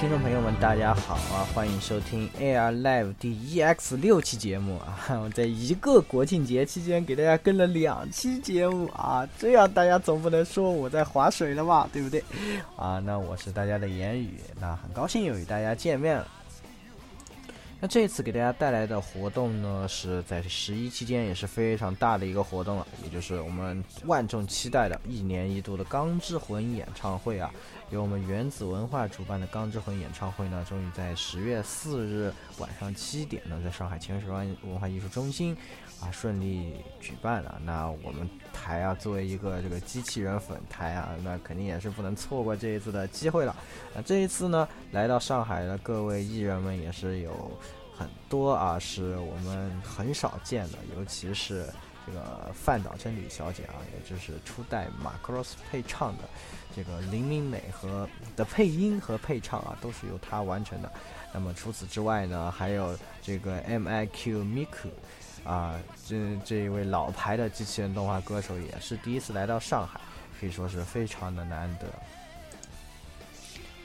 听众朋友们，大家好啊！欢迎收听 AR Live 第 EX 六期节目啊！我在一个国庆节期间给大家跟了两期节目啊，这样大家总不能说我在划水了吧？对不对？啊，那我是大家的言语，那很高兴又与大家见面。了。那这次给大家带来的活动呢，是在十一期间也是非常大的一个活动了，也就是我们万众期待的一年一度的《钢之魂》演唱会啊！由我们原子文化主办的《钢之魂》演唱会呢，终于在十月四日晚上七点呢，在上海钱学庄文化艺术中心啊顺利举办了。那我们台啊，作为一个这个机器人粉台啊，那肯定也是不能错过这一次的机会了。那这一次呢，来到上海的各位艺人们也是有很多啊，是我们很少见的，尤其是这个范岛真理小姐啊，也就是初代马克罗斯配唱的。这个林明美和的配音和配唱啊，都是由他完成的。那么除此之外呢，还有这个 M I Q Miku 啊，这这一位老牌的机器人动画歌手也是第一次来到上海，可以说是非常的难得。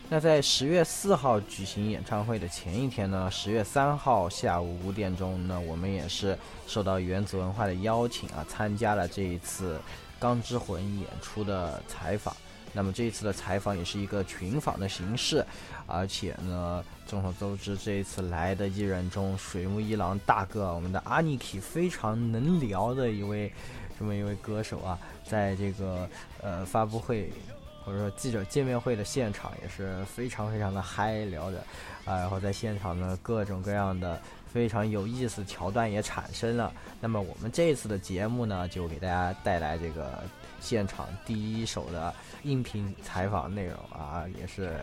那在十月四号举行演唱会的前一天呢，十月三号下午五点钟，呢，我们也是受到原子文化的邀请啊，参加了这一次《钢之魂》演出的采访。那么这一次的采访也是一个群访的形式，而且呢，众所周知，这一次来的艺人中，水木一郎大哥、我们的阿尼奇非常能聊的一位，这么一位歌手啊，在这个呃发布会或者说记者见面会的现场也是非常非常的嗨聊的啊，然后在现场呢，各种各样的。非常有意思，桥段也产生了。那么我们这次的节目呢，就给大家带来这个现场第一手的音频采访内容啊，也是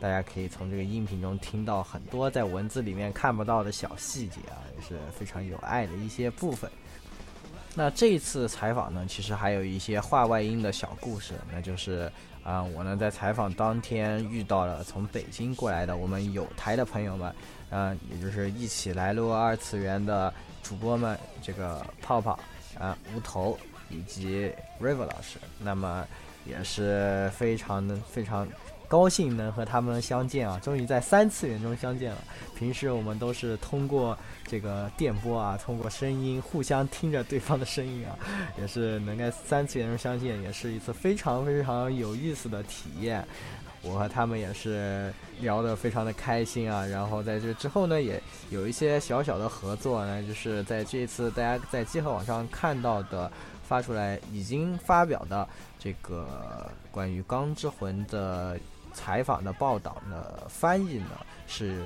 大家可以从这个音频中听到很多在文字里面看不到的小细节啊，也是非常有爱的一些部分。那这次采访呢，其实还有一些话外音的小故事，那就是啊，我呢在采访当天遇到了从北京过来的我们有台的朋友们。嗯，也就是一起来录二次元的主播们，这个泡泡啊，无头以及 Rive 老师，那么也是非常的非常高兴能和他们相见啊，终于在三次元中相见了。平时我们都是通过这个电波啊，通过声音互相听着对方的声音啊，也是能在三次元中相见，也是一次非常非常有意思的体验。我和他们也是聊得非常的开心啊，然后在这之后呢，也有一些小小的合作呢，就是在这一次大家在集合网上看到的发出来已经发表的这个关于《钢之魂》的采访的报道呢，翻译呢，是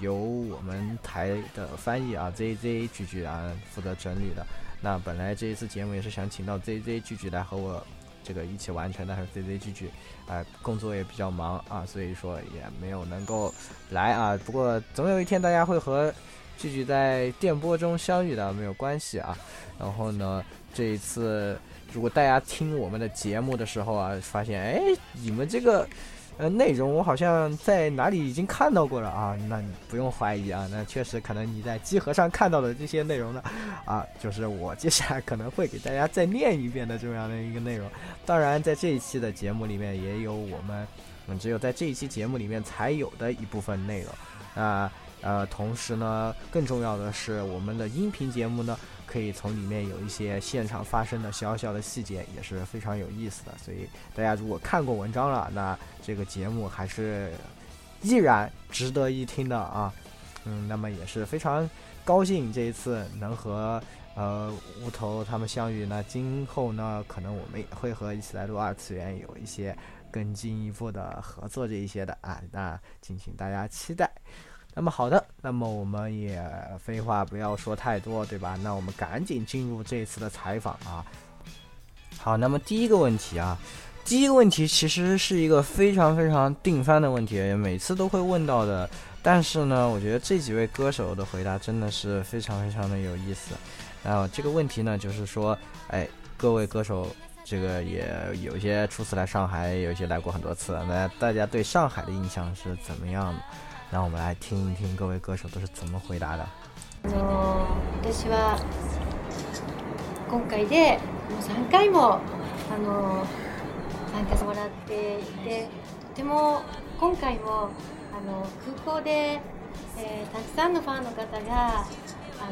由我们台的翻译啊，Z Z 聚聚然负责整理的。那本来这一次节目也是想请到 Z Z 聚聚来和我。这个一起完成的还是 C C G G，哎，工作也比较忙啊，所以说也没有能够来啊。不过总有一天大家会和聚集在电波中相遇的没有关系啊。然后呢，这一次如果大家听我们的节目的时候啊，发现哎，你们这个。呃，内容我好像在哪里已经看到过了啊，那你不用怀疑啊，那确实可能你在集合上看到的这些内容呢，啊，就是我接下来可能会给大家再念一遍的重要的一个内容。当然，在这一期的节目里面也有我们，嗯，只有在这一期节目里面才有的一部分内容。那呃，同时呢，更重要的是我们的音频节目呢。可以从里面有一些现场发生的小小的细节，也是非常有意思的。所以大家如果看过文章了，那这个节目还是依然值得一听的啊。嗯，那么也是非常高兴这一次能和呃乌头他们相遇。那今后呢，可能我们也会和一起来录二次元有一些更进一步的合作这一些的啊。那敬请大家期待。那么好的，那么我们也废话不要说太多，对吧？那我们赶紧进入这次的采访啊。好，那么第一个问题啊，第一个问题其实是一个非常非常定番的问题，每次都会问到的。但是呢，我觉得这几位歌手的回答真的是非常非常的有意思。后这个问题呢，就是说，哎，各位歌手，这个也有些初次来上海，有些来过很多次，那大家对上海的印象是怎么样的？让我们来听一听各位歌手都是怎么回答的。私は今回でもう3回もあの参加してもらっていてとても今回もあの空港で、えー、たくさんのファンの方があ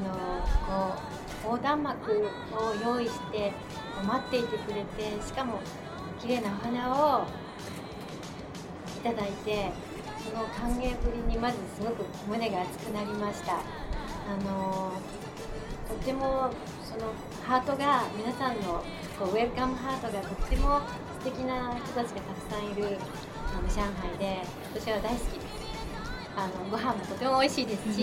のこう横断幕を用意して待っていてくれてしかも綺麗なお花をいただいて。の歓迎ぶりにまずすごく胸が熱くなりました。あのとってもそのハートが皆さんのこうウェルカムハートがとっても素敵な人たちがたくさんいるあの上海で私は大好きですあのご飯もとても美味しいですし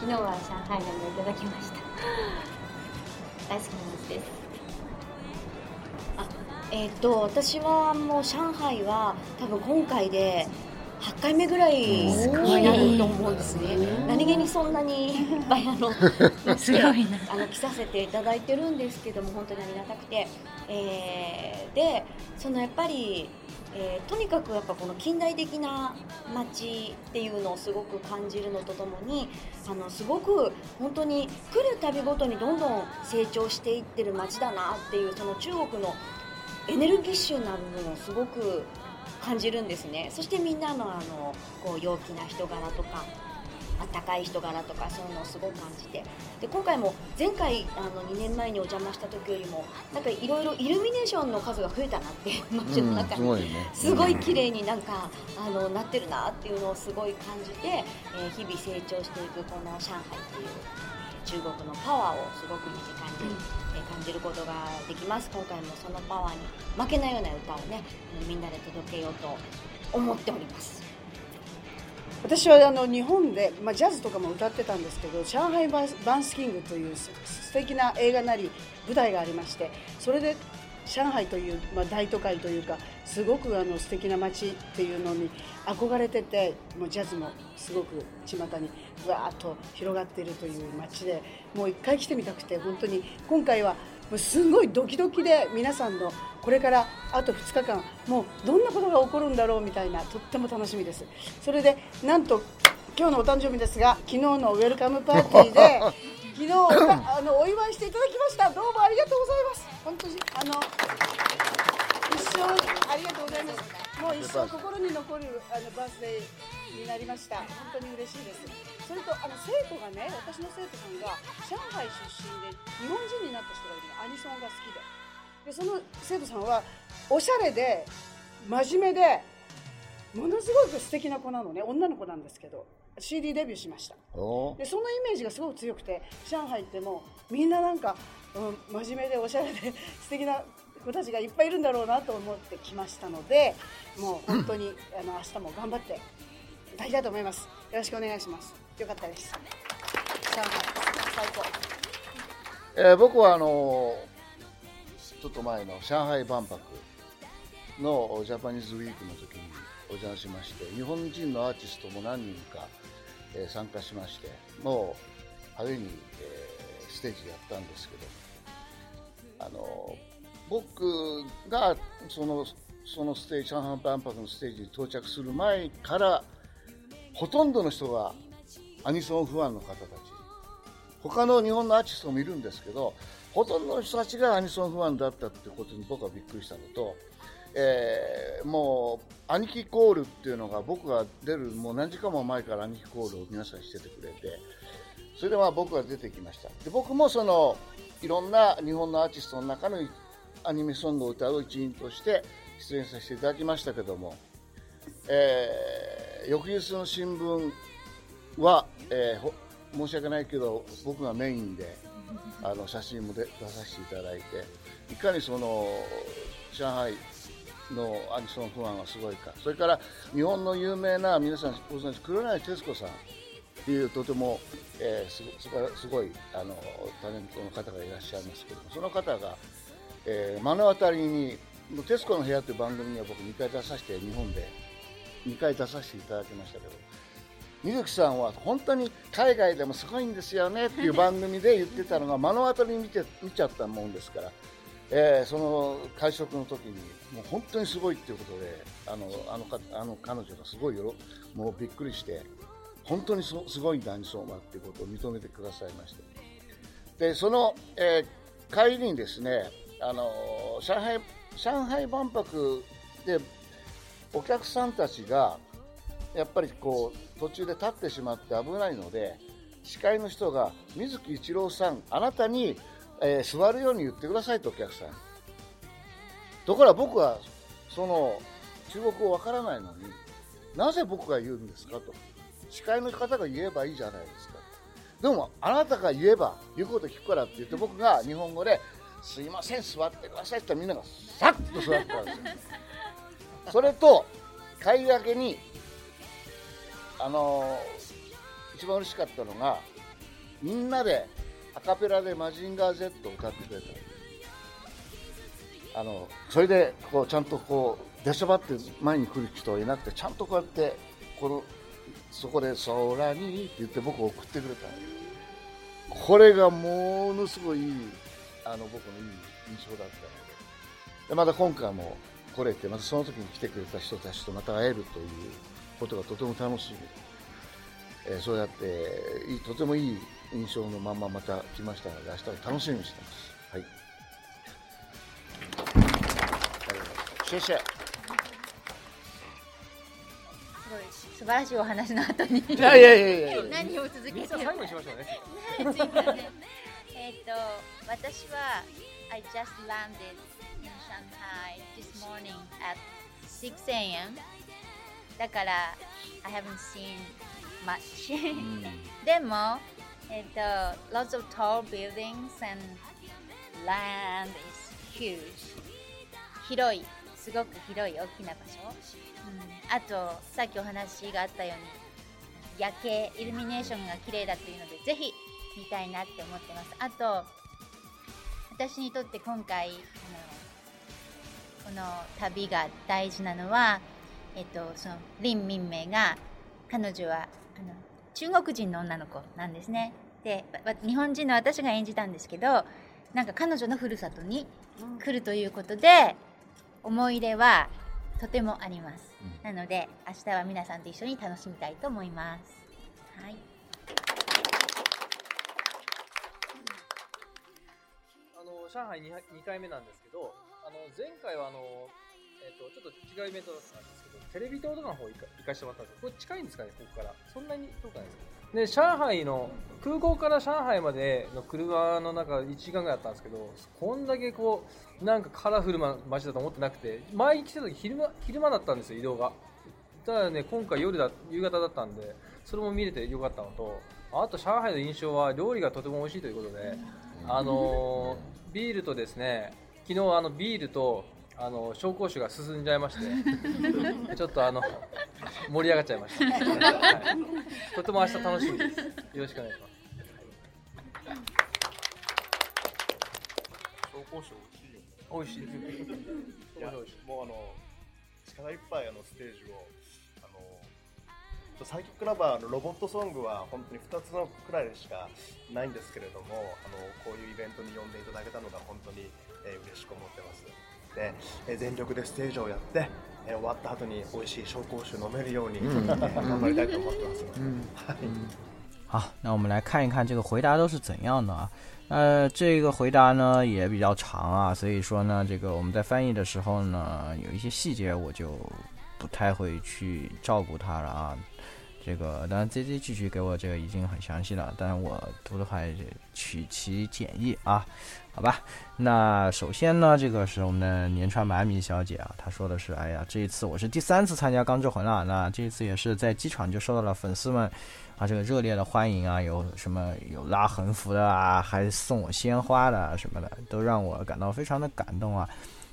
昨日は上海でもいただきました 大好きな街ですあえっ、ー、と私はもう上海は多分今回で八回目ぐらいになると思うんですね、何気にそんなにいっぱいあのすごいあの来させていただいてるんですけども本当にありがたくて、えー、でそのやっぱり、えー、とにかくやっぱこの近代的な街っていうのをすごく感じるのとともにあのすごく本当に来る旅ごとにどんどん成長していってる街だなっていうその中国のエネルギッシュな部分をすごく感じるんですねそしてみんなのあのこう陽気な人柄とかあったかい人柄とかそういうのをすごく感じてで今回も前回あの2年前にお邪魔した時よりもなんかいろいろイルミネーションの数が増えたなってマうシの中に、うん、すごいね、すごい綺麗になんかあのなってるなっていうのをすごい感じて、えー、日々成長していくこの上海っていう中国のパワーをすごく身近に、え感じることができます今回もそのパワーに負けないような歌をねみんなで届けようと思っております私はあの日本で、まあ、ジャズとかも歌ってたんですけど「上海バンスキング」という素敵な映画なり舞台がありましてそれで上海という、まあ、大都会というかすごくあの素敵な街っていうのに憧れててもうジャズもすごく巷にわーっと広がっているという街でもう一回来てみたくて本当に今回はもうすごいドキドキで皆さんのこれからあと2日間もうどんなことが起こるんだろうみたいなとっても楽しみですそれでなんと今日のお誕生日ですが昨日のウェルカムパーティーで昨日あのお祝いしていただきましたどうもありがとうございます本当にあの一生ありがとうございますもう一生心に残るあのバースデーになりました本当に嬉しいですそれとあの生徒がね私の生徒さんが上海出身で日本人になった人がいるのアニソンが好きででその生徒さんはおしゃれで真面目でものすごく素敵な子なのね女の子なんですけど CD デビューしましたでそのイメージがすごく強くて上海ってもうみんななんか、うん、真面目でおしゃれで素敵な子たちがいっぱいいるんだろうなと思ってきましたのでもう本当に、うん、あの明日も頑張って大事だと思いますよろしくお願いしますよかったです上海最高、えー、僕はあのちょっと前の上海万博のジャパニーズウィークの時にお邪魔しまして日本人のアーティストも何人か、えー、参加しましてもう派手に、えー、ステージやったんですけどあの僕がそのそのステージ上海万博のステージに到着する前からほとんどの人がアニソンファンの方たち他の日本のアーティストもいるんですけどほとんどの人たちがアニソンファンだったってことに僕はびっくりしたのとえー、もう、兄貴コールっていうのが僕が出るもう何時間も前から兄貴コールを皆さんしててくれて、それでは僕が出てきました。で、僕もその、いろんな日本のアーティストの中のアニメソングを歌う一員として出演させていただきましたけども、えー、翌日の新聞は、えー、申し訳ないけど僕がメインであの写真もで出させていただいていかにその上海のアニソンファンはすごいかそれから日本の有名な皆さんご存知黒柳徹子さんっていうとても、えー、すすごいあのタレントの方がいらっしゃいますけどもその方が、えー、目の当たりに「徹子の部屋」という番組には僕2回出させて日本で2回出させていただきましたけど水木さんは本当に海外でもすごいんですよねっていう番組で言ってたのが目の当たりに見て見ちゃったもんですから。えー、その会食の時にもう本当にすごいっていうことであのあのかあの彼女がすごいよもうびっくりして本当にすごいんだにそうっていうことを認めてくださいましたでその、えー、帰りにですねあの上海上海万博でお客さんたちがやっぱりこう途中で立ってしまって危ないので司会の人が水木一郎さんあなたにえー、座るように言ってくださいとお客さんところが僕はその中国語わからないのになぜ僕が言うんですかと司会の方が言えばいいじゃないですかでもあなたが言えば言うこと聞くからって言って僕が日本語で「すいません座ってください」ってみんながさっと座ったんですよそれと買い分けにあのー、一番嬉しかったのがみんなでカペラで「マジンガー Z」を歌ってくれたあのそれでこうちゃんとこう出しゃばって前に来る人はいなくてちゃんとこうやってこのそこで「空に」って言って僕を送ってくれたこれがものすごいあの僕のいい印象だったのででまた今回も来れてまたその時に来てくれた人たちとまた会えるということがとても楽しみ、えー、そうやってとてもいい印象のまままた来ましたので明日を楽しみにしてます。はい。シェシェ。素晴らしいお話の後にいやいやいや何を続けて最後にしましょうね。えっと私は I just landed in Shanghai this morning at 6 a.m. だから I haven't seen much でも And uh, lots of tall buildings and land is huge. 広い、すごく広い大きな場所。うん、あと、さっきお話があったように、夜景、イルミネーションが綺麗だというので、ぜひ見たいなって思ってます。あと、私にとって今回、あのこの旅が大事なのは、えっと、その林民明が彼女はあの中国人の女の子なんですねで日本人の私が演じたんですけどなんか彼女のふるさとに来るということで、思い入れはとてもあります、なので明日は皆さんと一緒に楽しみたいと思います、はい、あの上海 2, 2回目なんですけどあの前回はあの、えーと、ちょっと違うイベントだったんですテレビ塔とかの方行か行かしてもらったんですけど、これ近いんですかね、ここから。そんなに遠くないですかで、上海の、空港から上海までの車の中1時間ぐらいあったんですけど、こんだけこう、なんかカラフルな街だと思ってなくて、前に来てた時昼間、昼間だったんですよ、移動が。ただね、今回夜だ、夕方だったんで、それも見れてよかったのと、あと上海の印象は料理がとても美味しいということで、あのー、ビールとですね、昨日あのビールとあの紹興酒が進んじゃいまして ちょっとあの盛り上がっちゃいました、はい、とても明日楽しみですよろしくお願いします紹興酒美味しいよ、美味しいですもうあの力いっぱいあのステージをあのサイキックラバーのロボットソングは本当に二つのくらいしかないんですけれどもあのこういうイベントに呼んでいただけたのが本当に、えー、嬉しく思ってます。好，那我们来看一看这个回答都是怎样的啊？呃，这个回答呢也比较长啊，所以说呢，这个我们在翻译的时候呢，有一些细节我就不太会去照顾它了啊。这个当然 Z z 继续给我这个已经很详细了，但是我读的话取其简易啊，好吧。那首先呢，这个是我们的年川百米小姐啊，她说的是，哎呀，这一次我是第三次参加钢之魂了，那这一次也是在机场就受到了粉丝们啊这个热烈的欢迎啊，有什么有拉横幅的啊，还送我鲜花的什么的，都让我感到非常的感动啊，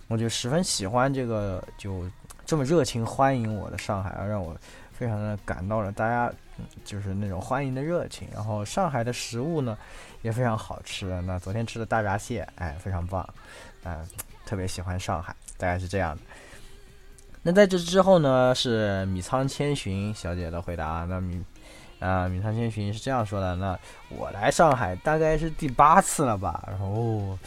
我就十分喜欢这个就这么热情欢迎我的上海啊，让我。非常的感到了大家，就是那种欢迎的热情。然后上海的食物呢，也非常好吃。那昨天吃的大闸蟹，哎，非常棒。嗯，特别喜欢上海，大概是这样的。那在这之后呢，是米仓千寻小姐的回答。那米，啊，米仓千寻是这样说的：那我来上海大概是第八次了吧。然后。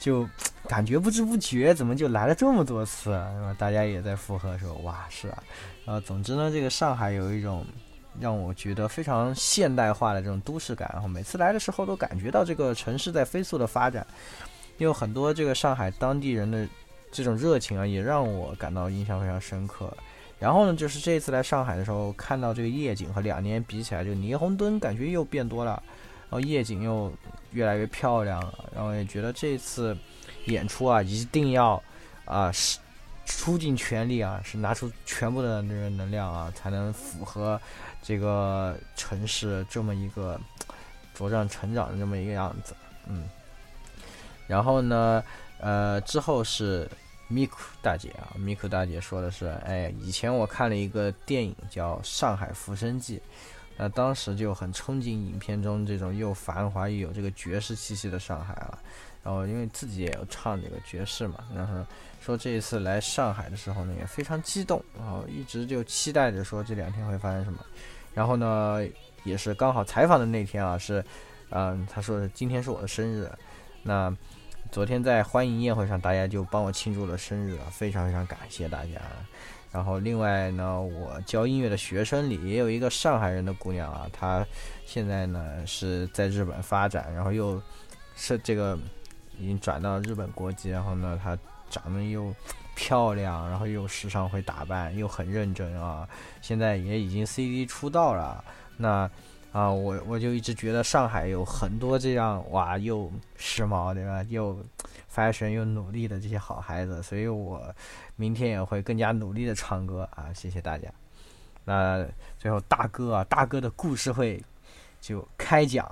就感觉不知不觉，怎么就来了这么多次？然后大家也在附和说：“哇，是啊。”然后总之呢，这个上海有一种让我觉得非常现代化的这种都市感。然后每次来的时候都感觉到这个城市在飞速的发展，为很多这个上海当地人的这种热情啊，也让我感到印象非常深刻。然后呢，就是这次来上海的时候，看到这个夜景和两年比起来，这个霓虹灯感觉又变多了。然后夜景又越来越漂亮了，然后也觉得这次演出啊，一定要啊是出尽全力啊，是拿出全部的那个能量啊，才能符合这个城市这么一个茁壮成长的这么一个样子，嗯。然后呢，呃，之后是 k 库大姐啊，k 库大姐说的是，哎，以前我看了一个电影叫《上海浮生记》。那当时就很憧憬影片中这种又繁华又有这个爵士气息的上海了，然后因为自己也有唱这个爵士嘛，然后说这一次来上海的时候呢也非常激动，然后一直就期待着说这两天会发生什么，然后呢也是刚好采访的那天啊是，嗯他说今天是我的生日，那昨天在欢迎宴会上大家就帮我庆祝了生日啊，非常非常感谢大家。然后另外呢，我教音乐的学生里也有一个上海人的姑娘啊，她现在呢是在日本发展，然后又是这个已经转到日本国籍，然后呢她长得又漂亮，然后又时常会打扮，又很认真啊，现在也已经 C D 出道了。那啊，我我就一直觉得上海有很多这样哇又时髦对吧，又 fashion 又努力的这些好孩子，所以我。明天也会更加努力的唱歌啊！谢谢大家。那最后大哥啊，大哥的故事会就开讲。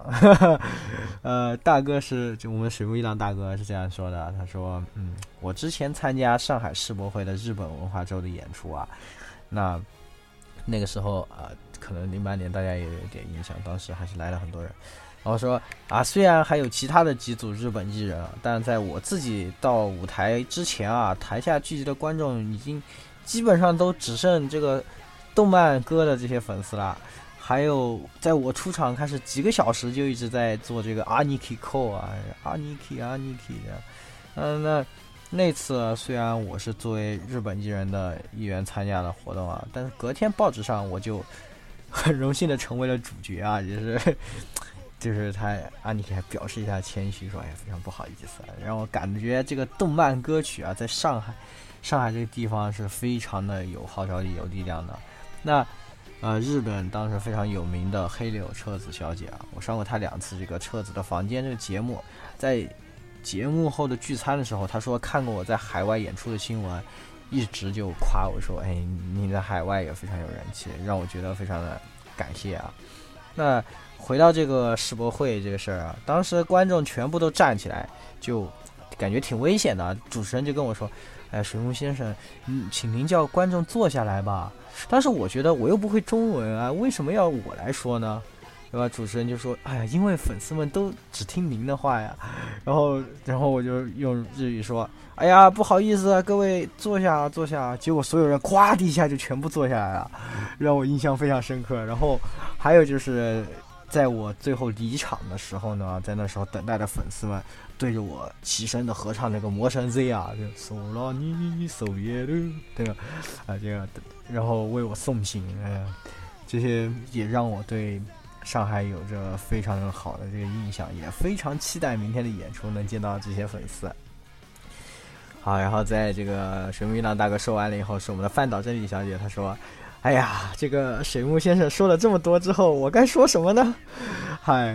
呃，大哥是就我们水木一郎大哥是这样说的，他说：嗯，我之前参加上海世博会的日本文化周的演出啊，那那个时候啊，可能零八年大家也有点印象，当时还是来了很多人。我说啊，虽然还有其他的几组日本艺人，但在我自己到舞台之前啊，台下聚集的观众已经基本上都只剩这个动漫歌的这些粉丝了。还有在我出场开始几个小时就一直在做这个阿尼卡扣啊，阿尼卡阿尼卡的。嗯，那那次虽然我是作为日本艺人的一员参加了活动啊，但是隔天报纸上我就 很荣幸的成为了主角啊，就是。就是他，阿尼克还表示一下谦虚，说：“哎，非常不好意思。”啊，让我感觉这个动漫歌曲啊，在上海，上海这个地方是非常的有号召力、有力量的。那，呃，日本当时非常有名的黑柳彻子小姐啊，我上过她两次这个《彻子的房间》这个节目，在节目后的聚餐的时候，她说看过我在海外演出的新闻，一直就夸我说：“哎，你在海外也非常有人气。”让我觉得非常的感谢啊。那。回到这个世博会这个事儿啊，当时观众全部都站起来，就感觉挺危险的。主持人就跟我说：“哎，水木先生，嗯，请您叫观众坐下来吧。”但是我觉得我又不会中文啊，为什么要我来说呢？对吧？主持人就说：“哎呀，因为粉丝们都只听您的话呀。”然后，然后我就用日语说：“哎呀，不好意思啊，各位坐下，坐下。”结果所有人咵的一下就全部坐下来了，让我印象非常深刻。然后还有就是。在我最后离场的时候呢，在那时候等待的粉丝们，对着我齐声的合唱那个魔神 Z 啊，就索拉尼索耶鲁，对吧？啊这个，然后为我送行，哎呀，这些也让我对上海有着非常好的这个印象，也非常期待明天的演出能见到这些粉丝。好，然后在这个神秘浪大哥说完了以后，是我们的范岛真理小姐，她说。哎呀，这个水木先生说了这么多之后，我该说什么呢？嗨，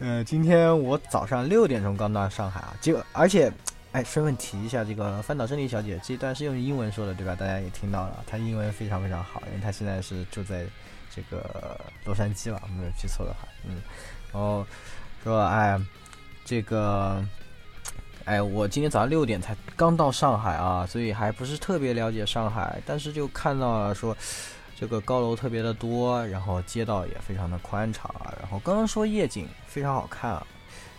呃，今天我早上六点钟刚到上海，啊，就而且，哎，顺便提一下，这个翻岛真理小姐这段是用英文说的，对吧？大家也听到了，她英文非常非常好，因为她现在是住在这个洛杉矶嘛，没有记错的话，嗯，然后说，哎，这个。哎，我今天早上六点才刚到上海啊，所以还不是特别了解上海，但是就看到了说，这个高楼特别的多，然后街道也非常的宽敞啊，然后刚刚说夜景非常好看啊，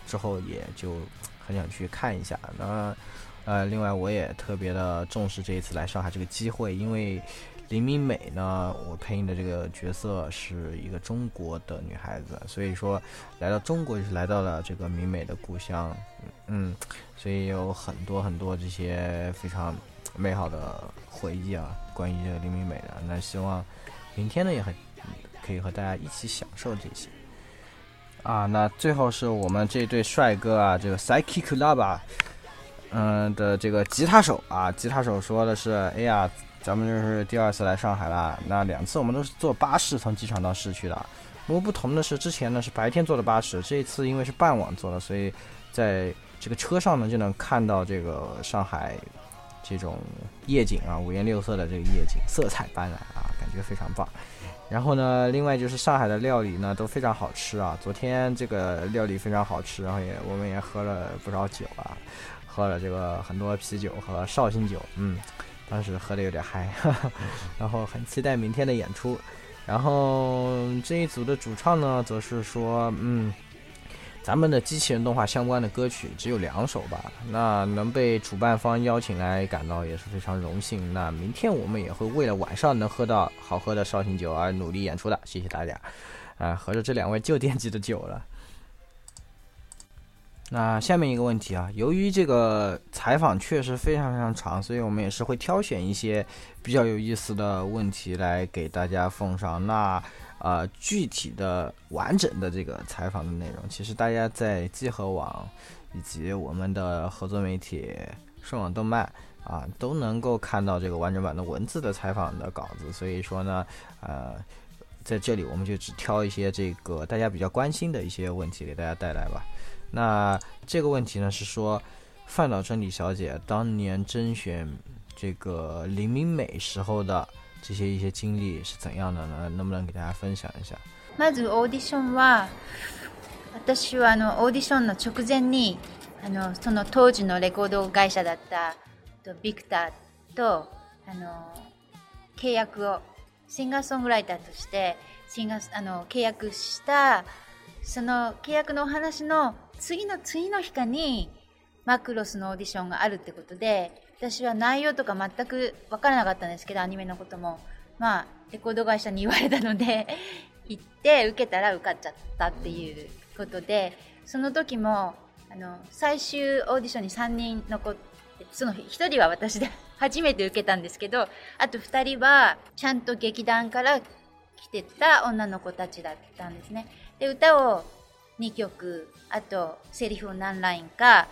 之后也就很想去看一下。那，呃，另外我也特别的重视这一次来上海这个机会，因为。林明美呢？我配音的这个角色是一个中国的女孩子，所以说来到中国就是来到了这个明美的故乡，嗯，所以有很多很多这些非常美好的回忆啊，关于这个林明美的。那希望明天呢，也很可以和大家一起享受这些啊。那最后是我们这对帅哥啊，这个 p s y c h e Club，嗯的这个吉他手啊，吉他手说的是，哎呀。咱们就是第二次来上海了，那两次我们都是坐巴士从机场到市区的，不过不同的是，之前呢是白天坐的巴士，这一次因为是傍晚坐的，所以在这个车上呢就能看到这个上海这种夜景啊，五颜六色的这个夜景，色彩斑斓啊，感觉非常棒。然后呢，另外就是上海的料理呢都非常好吃啊，昨天这个料理非常好吃，然后也我们也喝了不少酒啊，喝了这个很多啤酒和绍兴酒，嗯。当时喝的有点嗨，然后很期待明天的演出。然后这一组的主唱呢，则是说，嗯，咱们的机器人动画相关的歌曲只有两首吧。那能被主办方邀请来，感到也是非常荣幸。那明天我们也会为了晚上能喝到好喝的绍兴酒而努力演出的。谢谢大家。啊，合着这两位就惦记着酒了。那下面一个问题啊，由于这个采访确实非常非常长，所以我们也是会挑选一些比较有意思的问题来给大家奉上。那呃，具体的完整的这个采访的内容，其实大家在集合网以及我们的合作媒体顺网动漫啊，都能够看到这个完整版的文字的采访的稿子。所以说呢，呃，在这里我们就只挑一些这个大家比较关心的一些问题给大家带来吧。那这个问题呢，是说范岛真理小姐当年甄选这个林明美时候的这些一些经历是怎样的呢？能不能给大家分享一下？まずオーディションは、私はあのオーディションの直前に、あのその当時のレコード会社だったとビクターとあの契約をシンガソングライターとしてシンガあの契約したその契約のお話の。次の次の日かにマクロスのオーディションがあるってことで私は内容とか全く分からなかったんですけどアニメのこともまあレコード会社に言われたので 行って受けたら受かっちゃったっていうことでその時もあの最終オーディションに3人残ってその1人は私で 初めて受けたんですけどあと2人はちゃんと劇団から来てた女の子たちだったんですねで歌を2曲あとセリフを何ラインか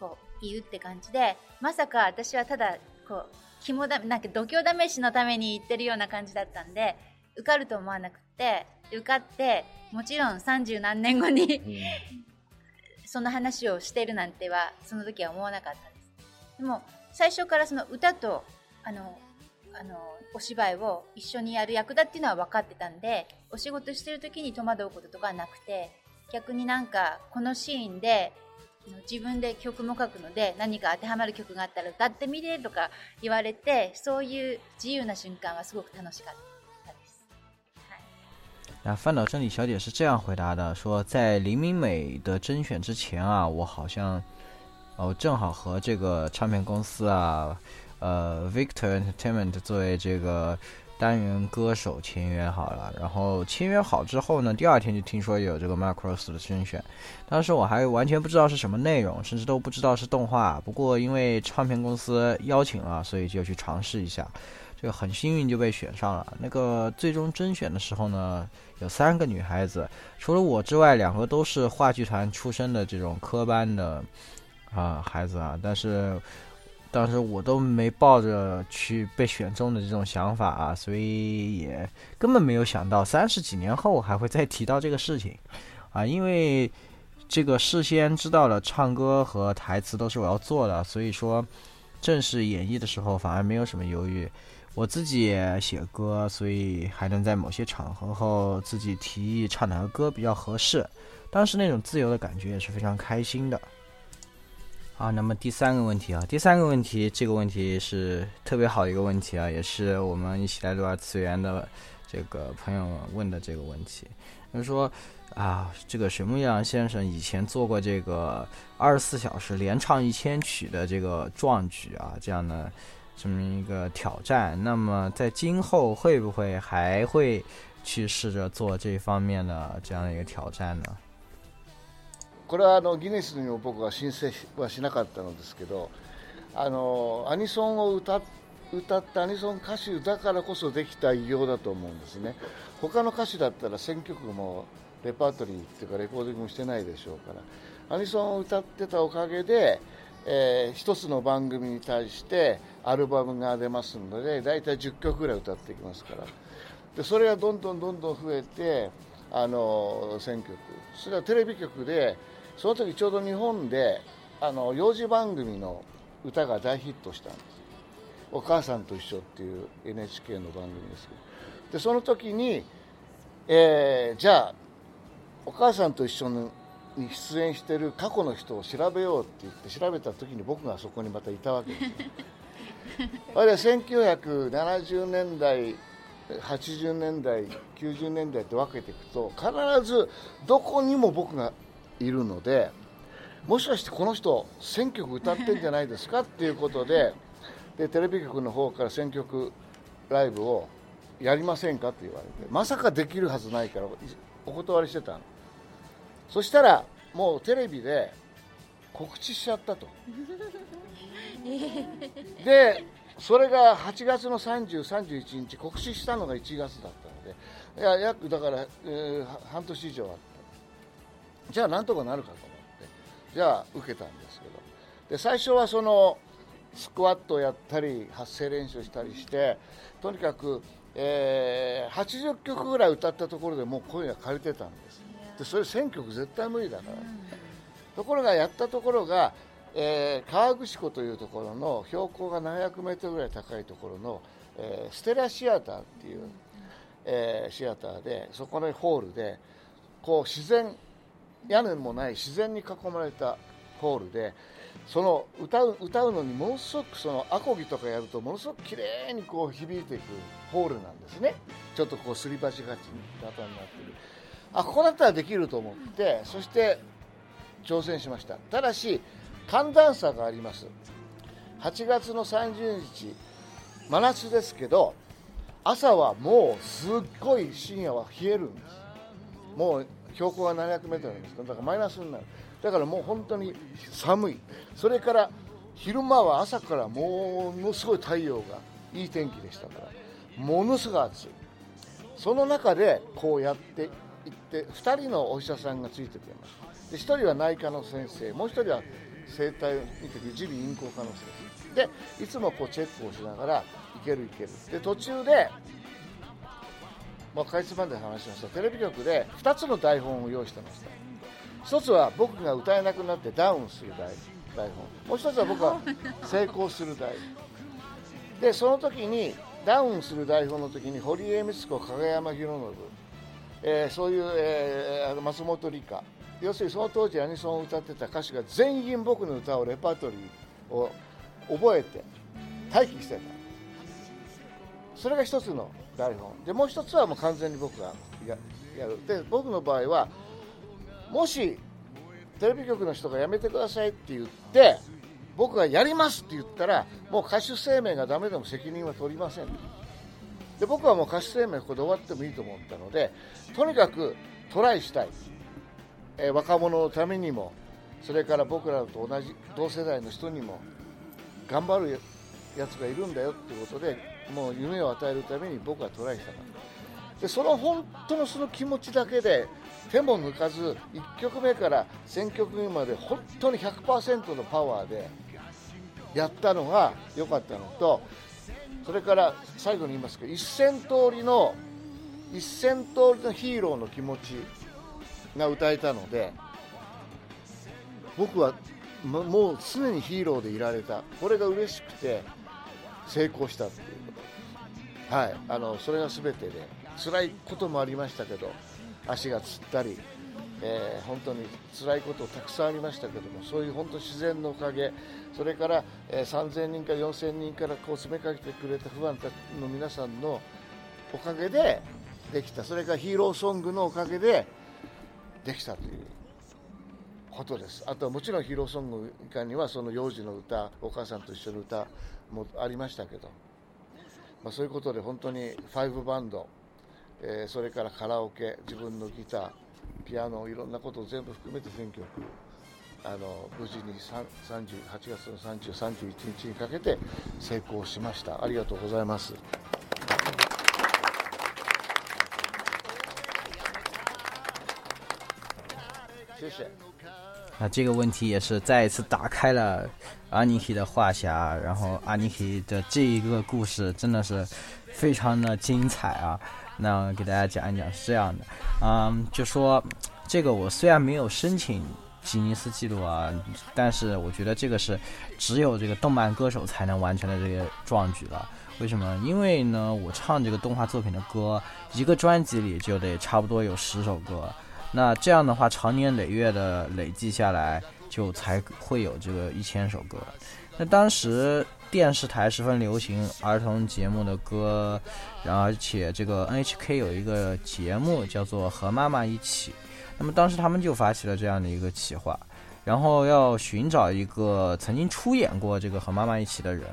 こう言うって感じでまさか私はただこう肝だなんか度胸試しのために言ってるような感じだったんで受かると思わなくて受かってもちろん三十何年後にその話をしてるなんてはその時は思わなかったですでも最初からその歌とあのあのお芝居を一緒にやる役だっていうのは分かってたんでお仕事してる時に戸惑うこととかはなくて逆になんかこのシーンで自分で曲も書くので何か当てはまる曲があったら歌ってみれとか言われてそういう自由な瞬間はすごく楽しかった。那范岛真理小姐是这样回答的：说在林明美的甄选之前啊，我好像，哦，正好和这个唱片公司啊，呃，Victor Entertainment 作为这个单元歌手签约好了，然后签约好之后呢，第二天就听说有这个 Macross 的甄选，当时我还完全不知道是什么内容，甚至都不知道是动画。不过因为唱片公司邀请了，所以就去尝试一下，就很幸运就被选上了。那个最终甄选的时候呢，有三个女孩子，除了我之外，两个都是话剧团出身的这种科班的啊孩子啊，但是。当时我都没抱着去被选中的这种想法啊，所以也根本没有想到三十几年后还会再提到这个事情，啊，因为这个事先知道了唱歌和台词都是我要做的，所以说正式演绎的时候反而没有什么犹豫。我自己也写歌，所以还能在某些场合后自己提议唱哪个歌比较合适。当时那种自由的感觉也是非常开心的。啊，那么第三个问题啊，第三个问题，这个问题是特别好一个问题啊，也是我们一起来录二次元的这个朋友问的这个问题。他说啊，这个水木阳先生以前做过这个二十四小时连唱一千曲的这个壮举啊，这样的这么一个挑战，那么在今后会不会还会去试着做这方面的这样的一个挑战呢？これはあのギネスにも僕は申請はしなかったのですけどあのアニソンを歌歌ったアニソン歌手だからこそできた偉業だと思うんですね他の歌手だったら選曲もレパートリーっていうかレコーディングもしてないでしょうからアニソンを歌ってたおかげで、えー、1つの番組に対してアルバムが出ますので大体10曲ぐらい歌ってきますからでそれがどんどんどんどん増えてあの選曲それはテレビ局でその時ちょうど日本であの幼児番組の歌が大ヒットしたんです「お母さんと一緒」っていう NHK の番組ですけどでその時に、えー、じゃあ「お母さんと一緒に」に出演してる過去の人を調べようって言って調べた時に僕がそこにまたいたわけですよ。あれは1970年代80年代90年代って分けていくと必ずどこにも僕がいるのでもしかしてこの人選曲歌ってんじゃないですか っていうことででテレビ局の方から選曲ライブをやりませんかって言われてまさかできるはずないからお断りしてたのそしたらもうテレビで告知しちゃったと でそれが8月の3031日告知したのが1月だったのでいや約だから、えー、半年以上あって。じゃあなんとかなるかと思ってじゃあ受けたんですけどで最初はそのスクワットをやったり発声練習したりしてとにかく、えー、80曲ぐらい歌ったところでもう声が枯れてたんですでそれ1000曲絶対無理だから、ところがやったところが、えー、河口湖というところの標高が700メートルぐらい高いところの、えー、ステラシアターっていう、えー、シアターでそこのホールでこう自然屋根もない自然に囲まれたホールでその歌う歌うのにものすごくそのアコギとかやるとものすごく綺麗にこう響いていくホールなんですねちょっとこうすり鉢がち型になってるあここだったらできると思ってそして挑戦しましたただし寒暖差があります8月の30日真夏ですけど朝はもうすっごい深夜は冷えるんですもう標高が700メートルなんですかだからマイナスになる。だからもう本当に寒い。それから昼間は朝からものすごい太陽がいい天気でしたから、ものすごい暑い。その中でこうやっていって、2人のお医者さんがついてくれます。で、1人は内科の先生、もう1人は生態を見てる耳鼻咽喉科の先生。で、いつもこうチェックをしながら、いけるいける。で、途中で、まあ、かいつまんで話しましたテレビ局で2つの台本を用意してました1つは僕が歌えなくなってダウンする台台本もう1つは僕が成功する台でその時にダウンする台本の時に堀江光子加賀山博信、えー、そういう、えー、松本里香要するにその当時アニソンを歌ってた歌手が全員僕の歌をレパートリーを覚えて待機してたそれが一つの台本でもう一つはもう完全に僕がやるで僕の場合はもしテレビ局の人がやめてくださいって言って僕がやりますって言ったらもう歌手生命がダメでも責任は取りませんで僕はもう歌手生命ここで終わってもいいと思ったのでとにかくトライしたい、え若者のためにもそれから僕らと同じ同世代の人にも頑張るやつがいるんだよっていうことでもう夢を与えるために僕はトライしたからでその本当のその気持ちだけで手も抜かず1曲目から1000曲目まで本当に100%のパワーでやったのが良かったのとそれから最後に言いますけど1000通りの1000通りのヒーローの気持ちが歌えたので僕はもう常にヒーローでいられたこれが嬉しくて成功したってはい、あのそれが全てで辛いこともありましたけど足がつったり、えー、本当に辛いことたくさんありましたけどもそういう本当自然のおかげそれから、えー、3000人か4000人からこう詰めかけてくれたファンの皆さんのおかげでできたそれからヒーローソングのおかげでできたということですあとはもちろんヒーローソング以下にはその幼児の歌お母さんと一緒の歌もありましたけど。まあ、そういうことで本当にファイブバンド、えー、それからカラオケ自分のギターピアノいろんなことを全部含めて全曲あの無事に8月の3031日にかけて成功しましたありがとうございます。谢谢。那这个问题也是再一次打开了阿尼奇的话匣，然后阿尼奇的这一个故事真的是非常的精彩啊。那给大家讲一讲是这样的，嗯，就说这个我虽然没有申请吉尼斯纪录啊，但是我觉得这个是只有这个动漫歌手才能完成的这个壮举了。为什么？因为呢，我唱这个动画作品的歌，一个专辑里就得差不多有十首歌。那这样的话，长年累月的累计下来，就才会有这个一千首歌。那当时电视台十分流行儿童节目的歌，而且这个 NHK 有一个节目叫做《和妈妈一起》。那么当时他们就发起了这样的一个企划，然后要寻找一个曾经出演过这个《和妈妈一起》的人。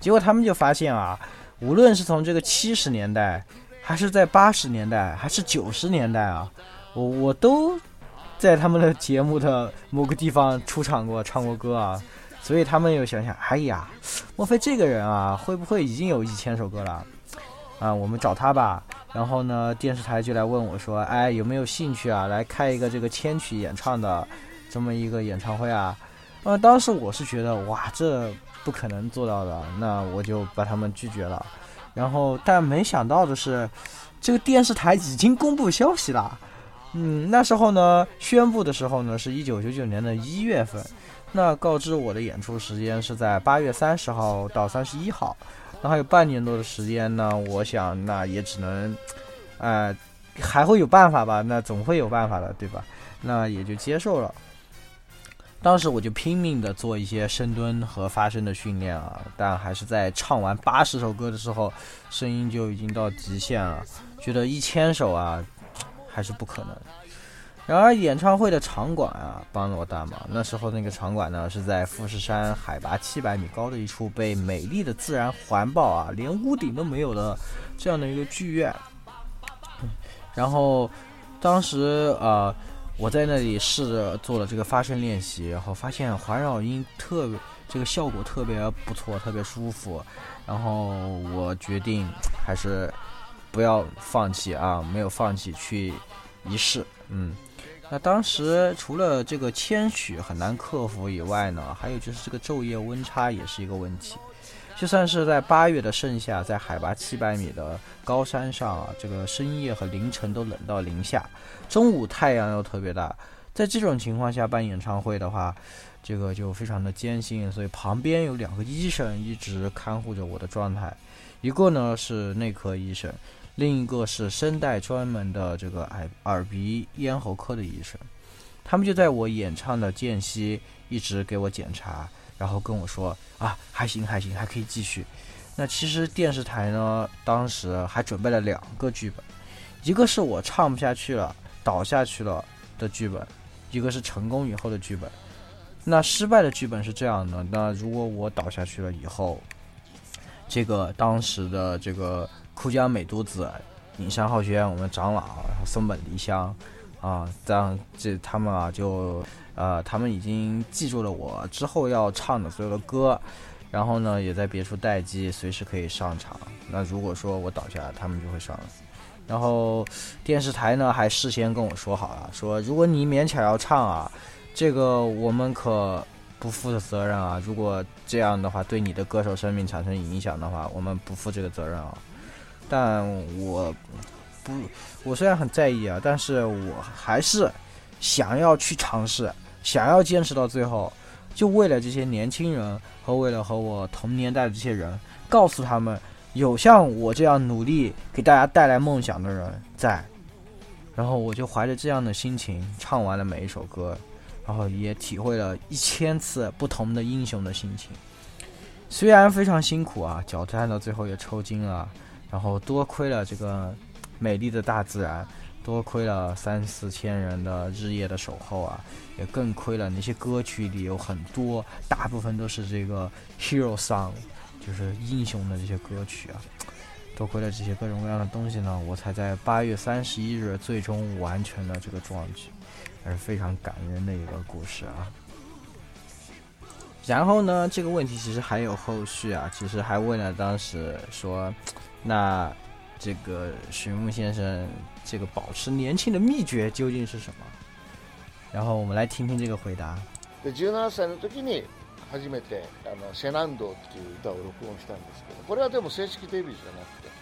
结果他们就发现啊，无论是从这个七十年代，还是在八十年代，还是九十年代啊。我我都在他们的节目的某个地方出场过，唱过歌啊，所以他们又想想，哎呀，莫非这个人啊，会不会已经有一千首歌了？啊，我们找他吧。然后呢，电视台就来问我说，哎，有没有兴趣啊，来开一个这个千曲演唱的这么一个演唱会啊？啊，当时我是觉得，哇，这不可能做到的，那我就把他们拒绝了。然后，但没想到的是，这个电视台已经公布消息了。嗯，那时候呢，宣布的时候呢，是一九九九年的一月份，那告知我的演出时间是在八月三十号到三十一号，那还有半年多的时间呢，我想那也只能，哎，还会有办法吧？那总会有办法的，对吧？那也就接受了。当时我就拼命的做一些深蹲和发声的训练啊，但还是在唱完八十首歌的时候，声音就已经到极限了，觉得一千首啊。还是不可能。然而，演唱会的场馆啊帮了我大忙。那时候那个场馆呢是在富士山海拔七百米高的一处被美丽的自然环抱啊，连屋顶都没有的这样的一个剧院。然后，当时呃我在那里试着做了这个发声练习，然后发现环绕音特别，这个效果特别不错，特别舒服。然后我决定还是。不要放弃啊！没有放弃去一试。嗯，那当时除了这个谦虚很难克服以外呢，还有就是这个昼夜温差也是一个问题。就算是在八月的盛夏，在海拔七百米的高山上，啊，这个深夜和凌晨都冷到零下，中午太阳又特别大。在这种情况下办演唱会的话，这个就非常的艰辛。所以旁边有两个医生一直看护着我的状态，一个呢是内科医生。另一个是声带专门的这个耳耳鼻咽喉科的医生，他们就在我演唱的间隙一直给我检查，然后跟我说啊，还行还行，还可以继续。那其实电视台呢，当时还准备了两个剧本，一个是我唱不下去了倒下去了的剧本，一个是成功以后的剧本。那失败的剧本是这样的：那如果我倒下去了以后，这个当时的这个。枯江美都子、隐山浩轩，我们长老，然后松本梨香，啊，这样这他们啊，就呃，他们已经记住了我之后要唱的所有的歌，然后呢，也在别处待机，随时可以上场。那如果说我倒下，他们就会上。然后电视台呢，还事先跟我说好了，说如果你勉强要唱啊，这个我们可不负责任啊。如果这样的话，对你的歌手生命产生影响的话，我们不负这个责任啊。但我不，我虽然很在意啊，但是我还是想要去尝试，想要坚持到最后，就为了这些年轻人和为了和我同年代的这些人，告诉他们有像我这样努力给大家带来梦想的人在。然后我就怀着这样的心情唱完了每一首歌，然后也体会了一千次不同的英雄的心情。虽然非常辛苦啊，脚站到最后也抽筋了。然后多亏了这个美丽的大自然，多亏了三四千人的日夜的守候啊，也更亏了那些歌曲里有很多，大部分都是这个 hero song，就是英雄的这些歌曲啊，多亏了这些各种各样的东西呢，我才在八月三十一日最终完成了这个壮举，还是非常感人的一个故事啊。然后呢，这个问题其实还有后续啊，其实还问了当时说。那这个水木先生这个保持年轻的秘诀究竟是什么？然后我们来听听这个回答。で17歳の時に初めてあのシェナンドっていう歌を録音したんですけど、これはでも正式デビューじゃなくて。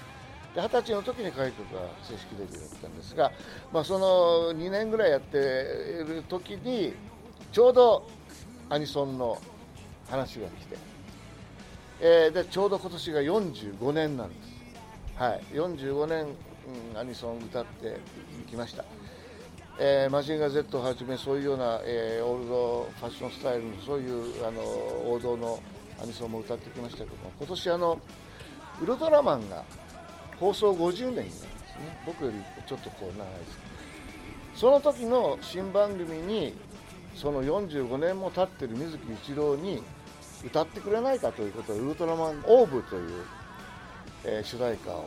で20歳の時に海曲が正式デビューだったんですが、まあ、その2年ぐらいやってる時にちょうどアニソンの話が来て、えー、でちょうど今年が45年なんですはい、45年、うん、アニソン歌ってきました、えー、マジンガー Z をはじめそういうような、えー、オールドファッションスタイルのそういうあの王道のアニソンも歌ってきましたけども今年あのウルトラマンが放送50年になるんですね僕よりちょっとこう長いですその時の新番組にその45年も経ってる水木一郎に歌ってくれないかということでウルトラマンオーブというえ主題歌を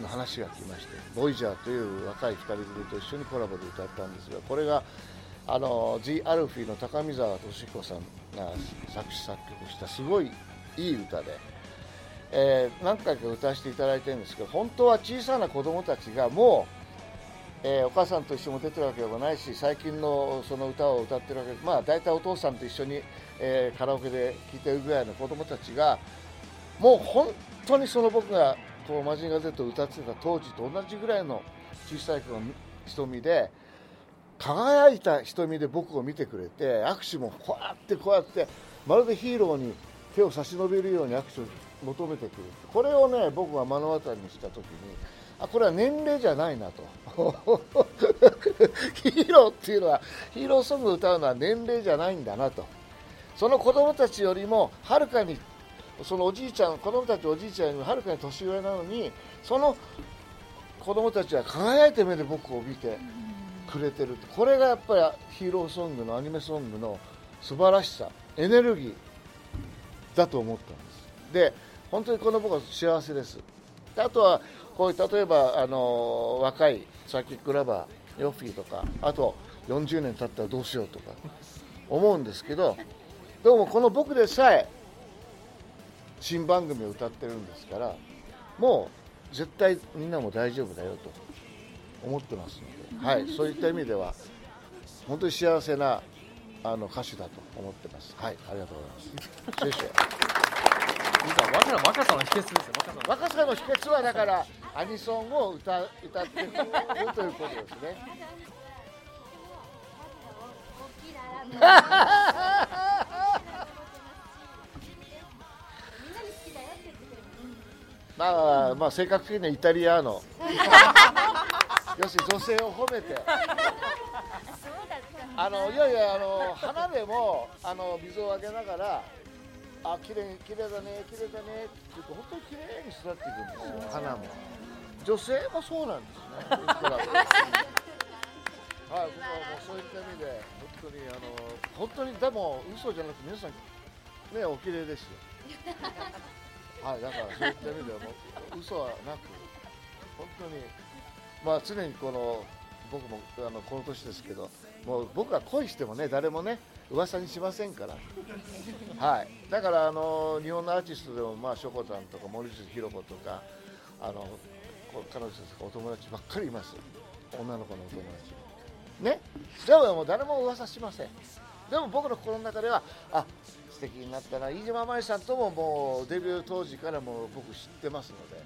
の話が来まして「ボイジャーという若い2人組と一緒にコラボで歌ったんですがこれがあの The アルフィの高見沢俊彦さんが作詞作曲したすごいいい歌で、えー、何回か歌わせていただいてるんですけど本当は小さな子供たちがもう、えー、お母さんと一緒も出てるわけでもないし最近のその歌を歌ってるわけでまあ大体お父さんと一緒に、えー、カラオケで聴いてるぐらいの子供たちがもう本当当にその僕がこうマジンガー Z を歌ってた当時と同じぐらいの小さい子の瞳で輝いた瞳で僕を見てくれて握手もこうやってこうやってまるでヒーローに手を差し伸べるように握手を求めてくるこれをね僕は目の当たりにした時にあこれは年齢じゃないなと ヒーローっていうのはヒーローソングを歌うのは年齢じゃないんだなとその子供たちよりもはるかにそのおじいちゃん子供たちおじいちゃんよりもはるかに年上なのにその子供たちは輝いて目で僕を見てくれてるってこれがやっぱりヒーローソングのアニメソングの素晴らしさエネルギーだと思ったんですで本当にこの僕は幸せですあとはこういう例えばあの若いサキックラバーヨッフィーとかあと40年経ったらどうしようとか思うんですけどどうもこの僕でさえ新番組を歌ってるんですからもう絶対みんなも大丈夫だよと思ってますので、はい、そういった意味では本当に幸せなあの歌手だと思ってます。はい、ありがとうございます。若さ若さの秘訣ですよ若さの秘訣はだからアニソンを歌歌ってるということですね。まあ性格的にはイタリアの よし女性を褒めてあのいやいやあの花でもあの水をあげながらあ綺麗綺麗だね綺麗だねって言うと本当に綺麗に育っていくんですよ花も女性もそうなんですねはい僕はもうそういった意味で本当にあの本当にでも嘘じゃなくて皆さんねお綺麗ですよはいだからそういった意味ではもう嘘はなく本当にまあ常にこの僕もあのこの年ですけどもう僕は恋してもね誰もね噂にしませんからはいだからあの日本のアーティストでもまあしょこたんとか森口博子とかあの彼女たちとかお友達ばっかりいます女の子のお友達ねでももう誰も噂しませんでも僕の心の中ではあ的になったの飯島麻衣さんとももうデビュー当時からも僕知ってますので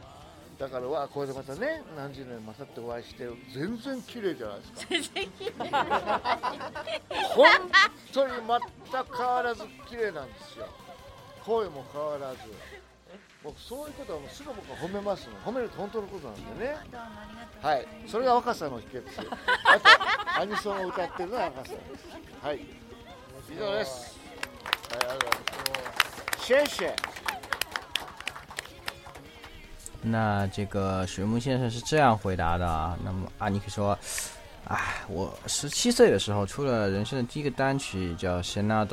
だからわこれでまたね何十年もたってお会いして全然綺麗じゃないですか全然綺麗本当に全く変わらず綺麗なんですよ声も変わらず僕そういうことはもうすぐ僕は褒めますの褒めると本当のことなんでねはいそれが若さの秘訣あとアニソンを歌ってるのは若さですはい以上です谢谢。那这个水木先生是这样回答的啊，那么阿尼克说，哎，我十七岁的时候出了人生的第一个单曲叫《Senado》，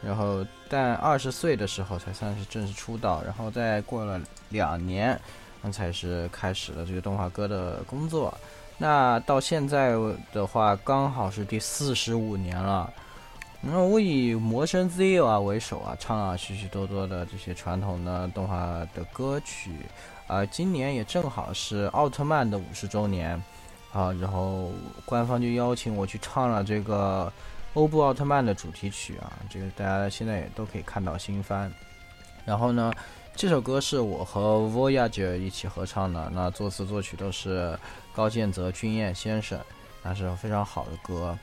然后但二十岁的时候才算是正式出道，然后再过了两年，那才是开始了这个动画歌的工作。那到现在的话，刚好是第四十五年了。然后我以魔神 Zio 啊为首啊，唱了许许多多的这些传统的动画的歌曲啊。今年也正好是奥特曼的五十周年啊，然后官方就邀请我去唱了这个欧布奥特曼的主题曲啊，这个大家现在也都可以看到新番。然后呢，这首歌是我和 Voyager 一起合唱的，那作词作曲都是高建泽君彦先生，那是非常好的歌。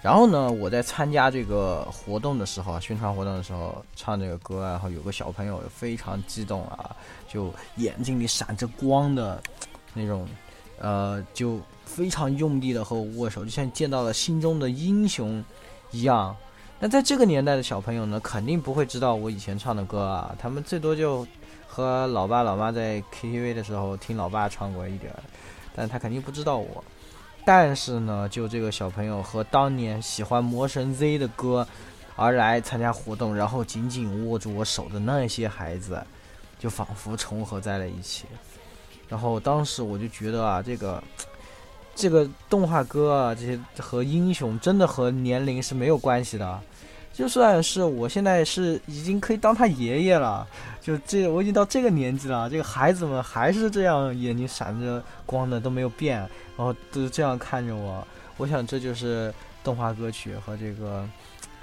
然后呢，我在参加这个活动的时候，宣传活动的时候，唱这个歌然后有个小朋友非常激动啊，就眼睛里闪着光的，那种，呃，就非常用力的和我握手，就像见到了心中的英雄一样。那在这个年代的小朋友呢，肯定不会知道我以前唱的歌啊，他们最多就和老爸老妈在 KTV 的时候听老爸唱过一点，但他肯定不知道我。但是呢，就这个小朋友和当年喜欢《魔神 Z》的歌而来参加活动，然后紧紧握住我手的那些孩子，就仿佛重合在了一起。然后当时我就觉得啊，这个，这个动画歌啊，这些和英雄真的和年龄是没有关系的。就算是我现在是已经可以当他爷爷了，就这我已经到这个年纪了，这个孩子们还是这样眼睛闪着光的都没有变，然后都这样看着我。我想这就是动画歌曲和这个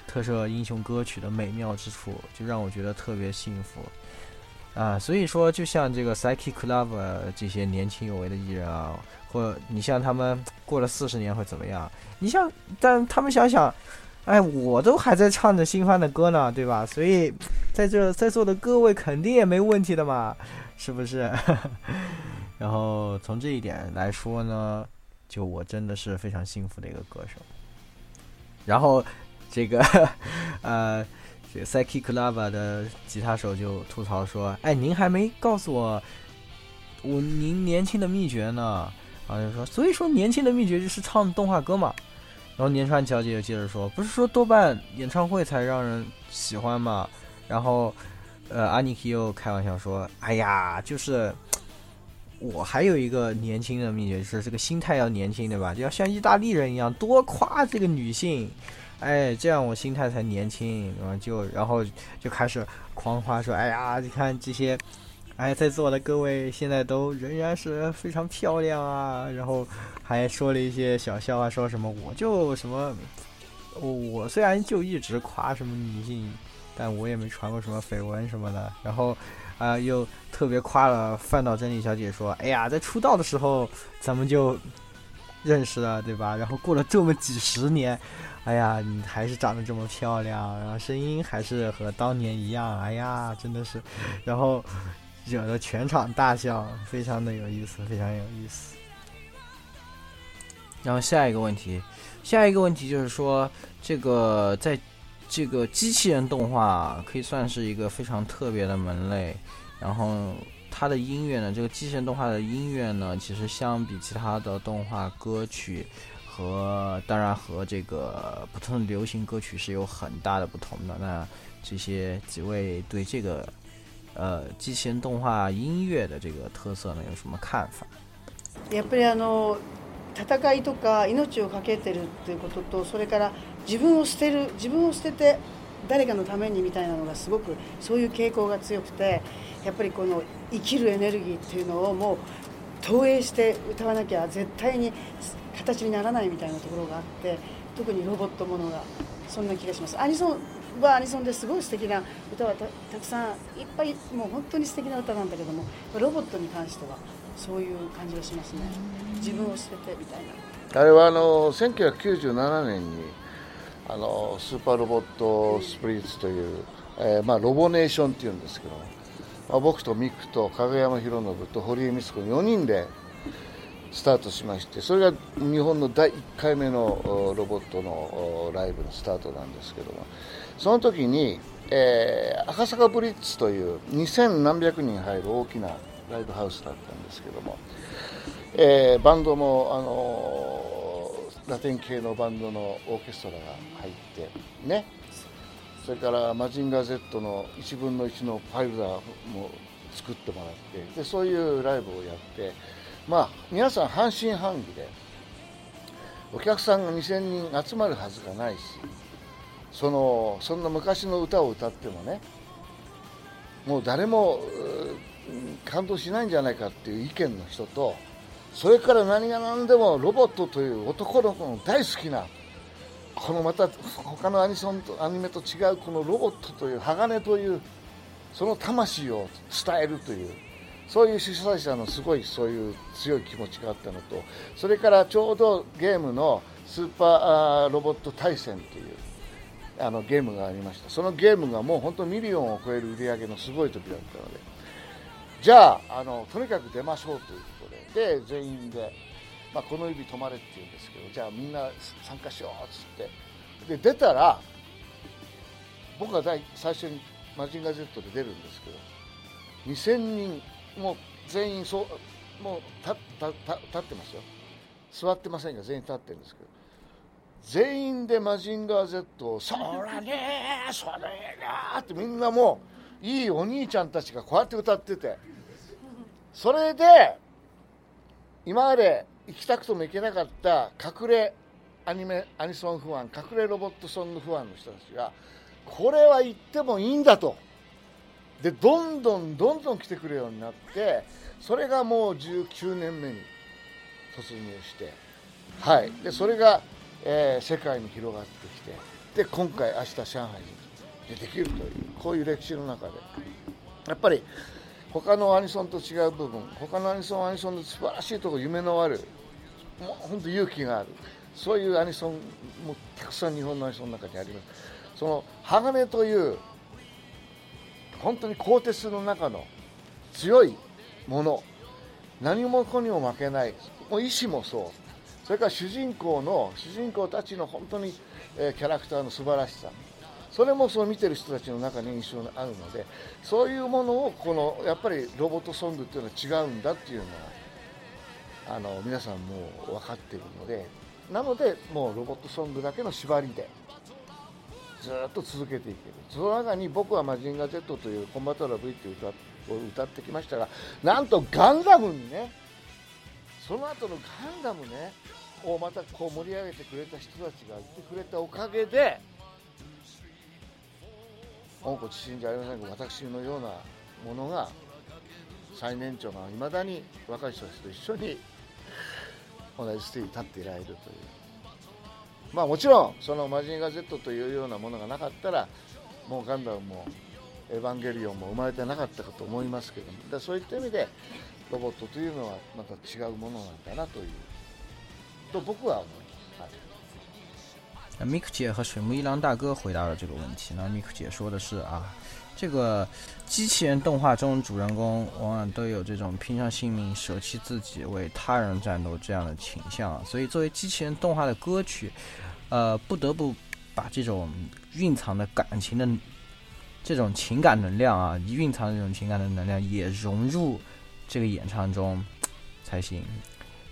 特色英雄歌曲的美妙之处，就让我觉得特别幸福。啊，所以说就像这个 p s y c h e Club 这些年轻有为的艺人啊，或你像他们过了四十年会怎么样？你像，但他们想想。哎，我都还在唱着新番的歌呢，对吧？所以，在这在座的各位肯定也没问题的嘛，是不是？然后从这一点来说呢，就我真的是非常幸福的一个歌手。然后这个呃 p s y c h e Club 的吉他手就吐槽说：“哎，您还没告诉我我您年轻的秘诀呢。”然后就说：“所以说，年轻的秘诀就是唱动画歌嘛。”然后年川小姐又接着说：“不是说多半演唱会才让人喜欢嘛？”然后，呃，阿尼克又开玩笑说：“哎呀，就是我还有一个年轻的秘诀是这个心态要年轻，对吧？就要像意大利人一样多夸这个女性，哎，这样我心态才年轻。”然后就然后就开始狂夸说：“哎呀，你看这些，哎，在座的各位现在都仍然是非常漂亮啊。”然后。还说了一些小笑话，说什么我就什么，我我虽然就一直夸什么女性，但我也没传过什么绯闻什么的。然后，呃，又特别夸了范岛真理小姐，说：“哎呀，在出道的时候咱们就认识了，对吧？然后过了这么几十年，哎呀，你还是长得这么漂亮，然后声音还是和当年一样，哎呀，真的是。”然后惹得全场大笑，非常的有意思，非常有意思。然后下一个问题，下一个问题就是说，这个在，这个机器人动画可以算是一个非常特别的门类。然后它的音乐呢，这个机器人动画的音乐呢，其实相比其他的动画歌曲和当然和这个普通的流行歌曲是有很大的不同的。那这些几位对这个呃机器人动画音乐的这个特色呢，有什么看法？也不然呢。戦いとか命を懸けてるっていうこととそれから自分を捨てる自分を捨てて誰かのためにみたいなのがすごくそういう傾向が強くてやっぱりこの生きるエネルギーっていうのをもう投影して歌わなきゃ絶対に形にならないみたいなところがあって特にロボットものがそんな気がします。アニソンはアニソンですごい素敵な歌はたくさんいっぱいもう本当に素敵な歌なんだけどもロボットに関してはそういう感じがしますね自分を捨ててみたいなあれはあの1997年にあのスーパーロボットスプリッツという、えー、まあ、ロボネーションっていうんですけど、まあ、僕とミクと影山博信と堀江光子4人でスタートしましてそれが日本の第1回目のロボットのライブのスタートなんですけどもその時に、えー、赤坂ブリッツという2000何百人入る大きなライブハウスだったんですけども、えー、バンドも、あのー、ラテン系のバンドのオーケストラが入ってねそれからマジンガー Z の1分の1のファイルダーも作ってもらってでそういうライブをやってまあ皆さん半信半疑でお客さんが2000人集まるはずがないしそのそんな昔の歌を歌ってもねもう誰も感動しないんじゃないかっていう意見の人とそれから何が何でもロボットという男の子の大好きなこのまた他のアニソンとアニメと違うこのロボットという鋼というその魂を伝えるというそういう主催者のすごいそういう強い気持ちがあったのとそれからちょうどゲームのスーパーロボット対戦というあのゲームがありましたそのゲームがもう本当ミリオンを超える売り上げのすごい時だったのでじゃああのとにかく出ましょうということでで全員で、まあ、この指止まれって言うんですけどじゃあみんな参加しようっつってで出たら僕が最初にマジンガー Z で出るんですけど2000人もう全員そうもう立立ってますよ座ってませんが全員立ってるんですけど全員でマジンガー Z を「そらねーそれなってみんなもう。いいお兄ちゃんたちがこうやって歌っててそれで今まで行きたくても行けなかった隠れアニメアニソンファン隠れロボットソングファンの人たちがこれは行ってもいいんだとでどんどんどんどん来てくるようになってそれがもう19年目に突入してはいでそれが、えー、世界に広がってきてで今回明日上海にでできるというこういう歴史の中でやっぱり他のアニソンと違う部分他のアニソンアニソンの素晴らしいところ夢のあるもう本当勇気があるそういうアニソンもたくさん日本のアニソンの中にありますその鋼という本当に鋼鉄の中の強いもの何もこにも負けないもう意志もそうそれから主人公の主人公たちの本当に、えー、キャラクターの素晴らしさそれもその見てる人たちの中に印象があるのでそういうものをこのやっぱりロボットソングっていうのは違うんだっていうのはあの皆さんもう分かっているのでなのでもうロボットソングだけの縛りでずっと続けていけるその中に僕は「マジンガー Z」という「コンバトラ V」っていう歌を歌ってきましたがなんとガンダムにねその後のガンダムねをまたこう盛り上げてくれた人たちがいてくれたおかげで温故知新じゃありませんが私のようなものが最年長がいまだに若い人たちと一緒に同じステージに立っていられるというまあもちろんその「マジンガー Z」というようなものがなかったらもうガンダムも「エヴァンゲリオン」も生まれてなかったかと思いますけどもだそういった意味でロボットというのはまた違うものなんだなというと僕は思います。那 m i k 姐和水木一郎大哥回答了这个问题。那 m i k 姐说的是啊，这个机器人动画中主人公往往都有这种拼上性命、舍弃自己为他人战斗这样的倾向，所以作为机器人动画的歌曲，呃，不得不把这种蕴藏的感情的这种情感能量啊，蕴藏这种情感的能量也融入这个演唱中才行，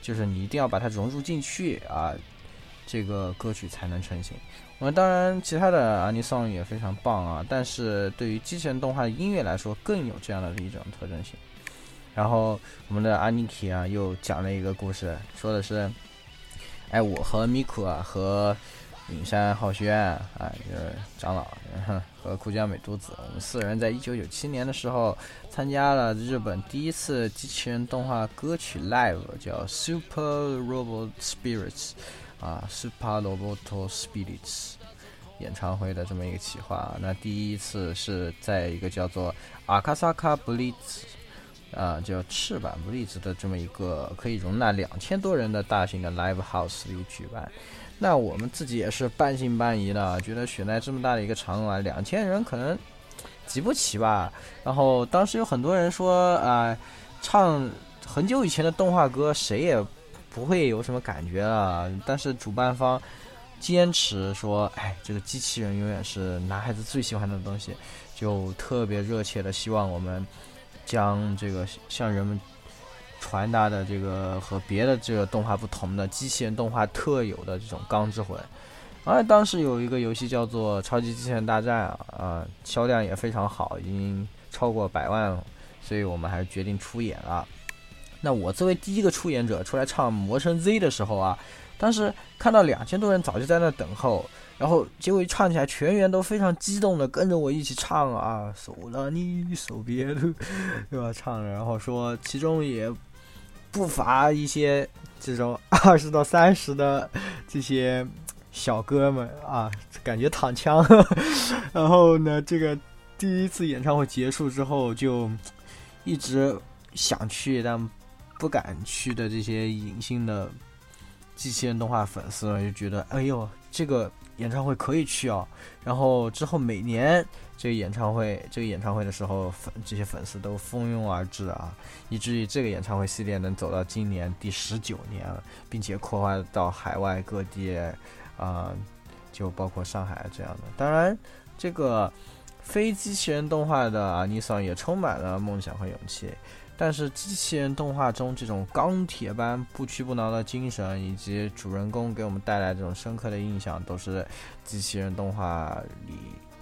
就是你一定要把它融入进去啊。这个歌曲才能成型。我们当然，其他的 Ani s o n 也非常棒啊！但是对于机器人动画的音乐来说，更有这样的一种特征性。然后，我们的 Aniki 啊，又讲了一个故事，说的是：哎，我和 Miku 啊，和尹山浩院啊，就是长老，和库加美都子，我们四人在一九九七年的时候，参加了日本第一次机器人动画歌曲 Live，叫 Super Robot Spirits。啊，Super Robot Spirits 演唱会的这么一个企划，那第一次是在一个叫做阿卡萨卡布利兹啊，叫翅膀布利兹的这么一个可以容纳两千多人的大型的 Live House 里举办。那我们自己也是半信半疑的，觉得雪奈这么大的一个场馆，两千人可能挤不齐吧。然后当时有很多人说，啊，唱很久以前的动画歌，谁也。不会有什么感觉了，但是主办方坚持说：“哎，这个机器人永远是男孩子最喜欢的东西，就特别热切的希望我们将这个向人们传达的这个和别的这个动画不同的机器人动画特有的这种钢之魂。”而当时有一个游戏叫做《超级机器人大战》啊，啊，销量也非常好，已经超过百万，所以我们还是决定出演了。那我作为第一个出演者出来唱《魔声 Z》的时候啊，当时看到两千多人早就在那等候，然后结果一唱起来，全员都非常激动的跟着我一起唱啊，手拉你手别的，对吧？唱着然后说，其中也不乏一些这种 二十到三十的这些小哥们啊，感觉躺枪。然后呢，这个第一次演唱会结束之后，就一直想去，但。不敢去的这些隐性的机器人动画粉丝呢，就觉得哎呦，这个演唱会可以去啊！然后之后每年这个演唱会，这个演唱会的时候，粉这些粉丝都蜂拥而至啊，以至于这个演唱会系列能走到今年第十九年，了，并且扩大到海外各地啊，就包括上海这样的。当然，这个非机器人动画的阿尼桑也充满了梦想和勇气。但是机器人动画中这种钢铁般不屈不挠的精神，以及主人公给我们带来这种深刻的印象，都是机器人动画里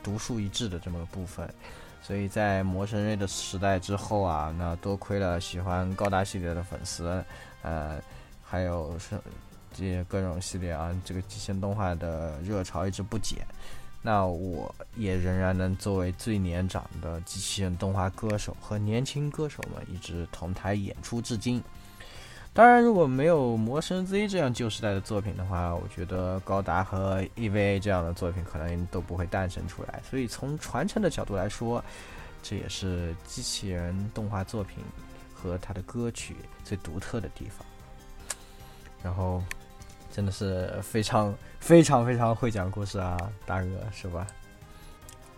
独树一帜的这么个部分。所以在《魔神瑞的时代之后啊，那多亏了喜欢高达系列的粉丝，呃，还有是这些各种系列啊，这个机器人动画的热潮一直不减。那我也仍然能作为最年长的机器人动画歌手，和年轻歌手们一直同台演出至今。当然，如果没有《魔神 Z》这样旧时代的作品的话，我觉得《高达》和《EVA》这样的作品可能都不会诞生出来。所以，从传承的角度来说，这也是机器人动画作品和它的歌曲最独特的地方。然后。真的是非常非常非常会讲故事啊，大哥是吧？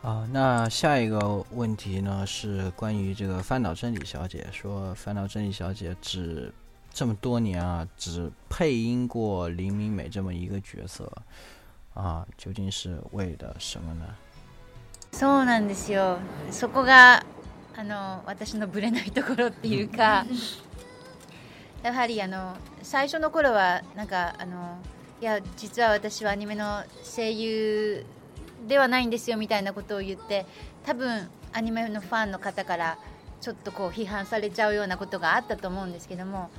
啊，那下一个问题呢是关于这个范岛真理小姐，说范岛真理小姐只这么多年啊，只配音过林明美这么一个角色啊，究竟是为的什么呢？そうなんですよ。そこがあの私のブレないところっていうか。やはりあの最初の頃はなんかあのいや実は私はアニメの声優ではないんですよみたいなことを言って多分アニメのファンの方からちょっとこう批判されちゃうようなことがあったと思うんですけども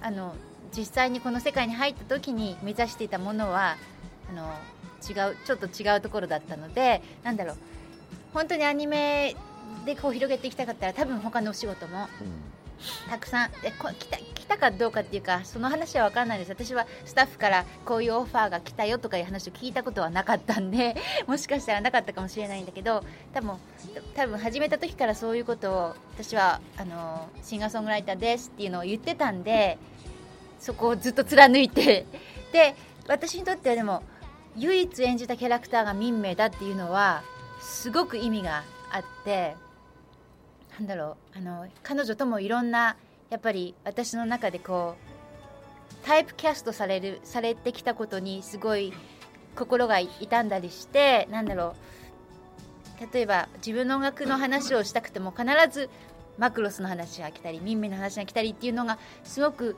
あの実際にこの世界に入った時に目指していたものはあの違うちょっと違うところだったのでなんだろう本当にアニメでこう広げていきたかったら多分他のお仕事もたくさんえこ来た来たかどうかっていうかその話は分からないです私はスタッフからこういうオファーが来たよとかいう話を聞いたことはなかったんで もしかしたらなかったかもしれないんだけど多分多分始めた時からそういうことを私はあのシンガーソングライターですっていうのを言ってたんでそこをずっと貫いてで私にとってはでも唯一演じたキャラクターが民名だっていうのはすごく意味があって。なんだろうあの彼女ともいろんなやっぱり私の中でこうタイプキャストされるされてきたことにすごい心が痛んだりしてなんだろう例えば自分の音楽の話をしたくても必ずマクロスの話が来たりミンミの話が来たりっていうのがすごく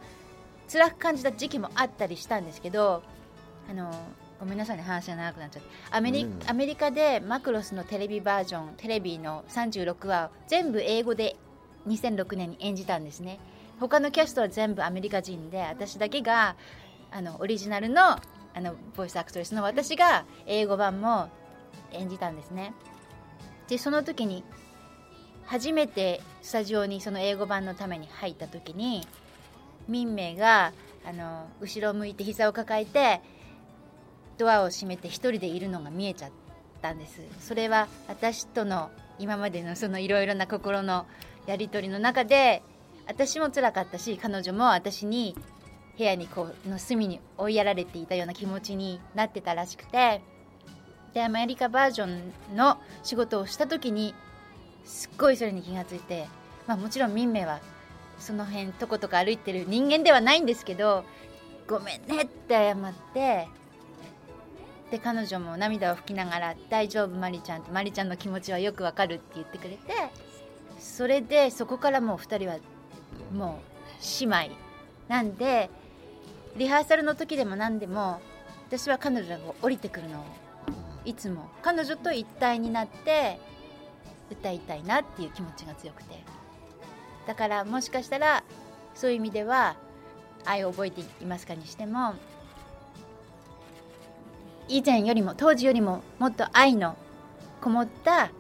辛く感じた時期もあったりしたんですけどあのごめんなさいね話が長くなっちゃってアメリうん、アメリカでマクロスのテレビバージョンテレビの36話全部英語で2006年に演じたんですね他のキャストは全部アメリカ人で私だけがあのオリジナルのあのボイスアクトレスの私が英語版も演じたんですねでその時に初めてスタジオにその英語版のために入った時に民明があの後ろを向いて膝を抱えてドアを閉めて一人でいるのが見えちゃったんですそれは私との今までのそのいろいろな心のやり取りの中で私も辛かったし彼女も私に部屋にこうの隅に追いやられていたような気持ちになってたらしくてでアメリカバージョンの仕事をした時にすっごいそれに気がついて、まあ、もちろん民名はその辺とことか歩いてる人間ではないんですけどごめんねって謝ってで彼女も涙を拭きながら「大丈夫まりちゃん」って「まりちゃんの気持ちはよくわかる」って言ってくれてそれでそこからもう2人はもう姉妹なんでリハーサルの時でも何でも私は彼女が降りてくるのをいつも彼女と一体になって歌いたいなっていう気持ちが強くてだからもしかしたらそういう意味では「愛を覚えていますか?」にしても以前よりも当時よりももっと愛のこもった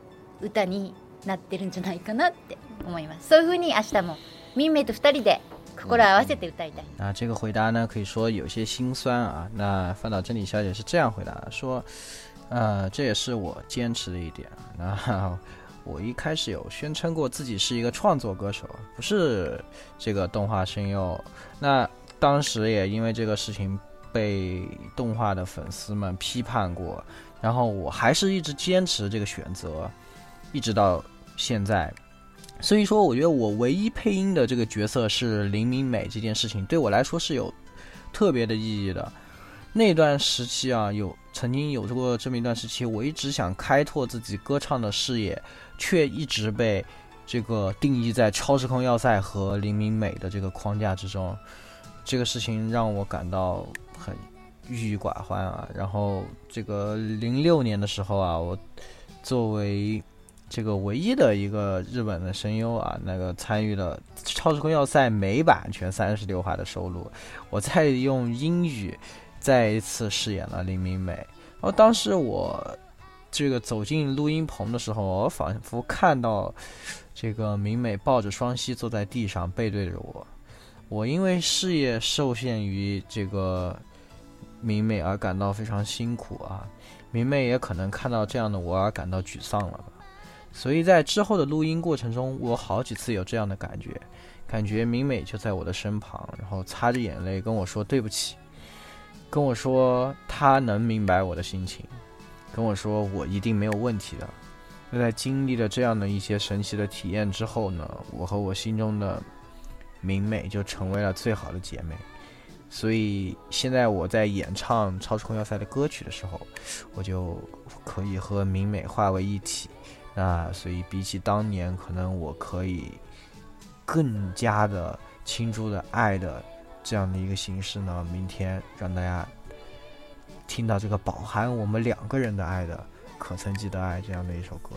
歌になってるんじゃないかなって思いますそういうふうに明日もミンメイと2人で心合わせて歌いたい。嗯、那这个回答呢，可以说有些心酸啊。那范真理小姐是这样回答说，呃，这也是我坚持的一点。我一开始有宣称过自己是一个创作歌手，不是这个动画声优。那当时也因为这个事情被动画的粉丝们批判过，然后我还是一直坚持这个选择，一直到现在。所以说，我觉得我唯一配音的这个角色是林明美这件事情，对我来说是有特别的意义的。那段时期啊，有曾经有过这么一段时期，我一直想开拓自己歌唱的视野，却一直被这个定义在超时空要塞和林明美的这个框架之中。这个事情让我感到。很郁郁寡欢啊，然后这个零六年的时候啊，我作为这个唯一的一个日本的声优啊，那个参与了《超时空要塞》美版全三十六话的收录，我再用英语再一次饰演了林明美。然后当时我这个走进录音棚的时候，我仿佛看到这个明美抱着双膝坐在地上，背对着我。我因为事业受限于这个。明媚而感到非常辛苦啊，明媚也可能看到这样的我而感到沮丧了吧，所以在之后的录音过程中，我好几次有这样的感觉，感觉明美就在我的身旁，然后擦着眼泪跟我说对不起，跟我说她能明白我的心情，跟我说我一定没有问题的。那在经历了这样的一些神奇的体验之后呢，我和我心中的明美就成为了最好的姐妹。所以现在我在演唱《超时空要塞》的歌曲的时候，我就可以和明美化为一体。那所以比起当年，可能我可以更加的倾注的爱的这样的一个形式呢。明天让大家听到这个饱含我们两个人的爱的“可曾记得爱”这样的一首歌。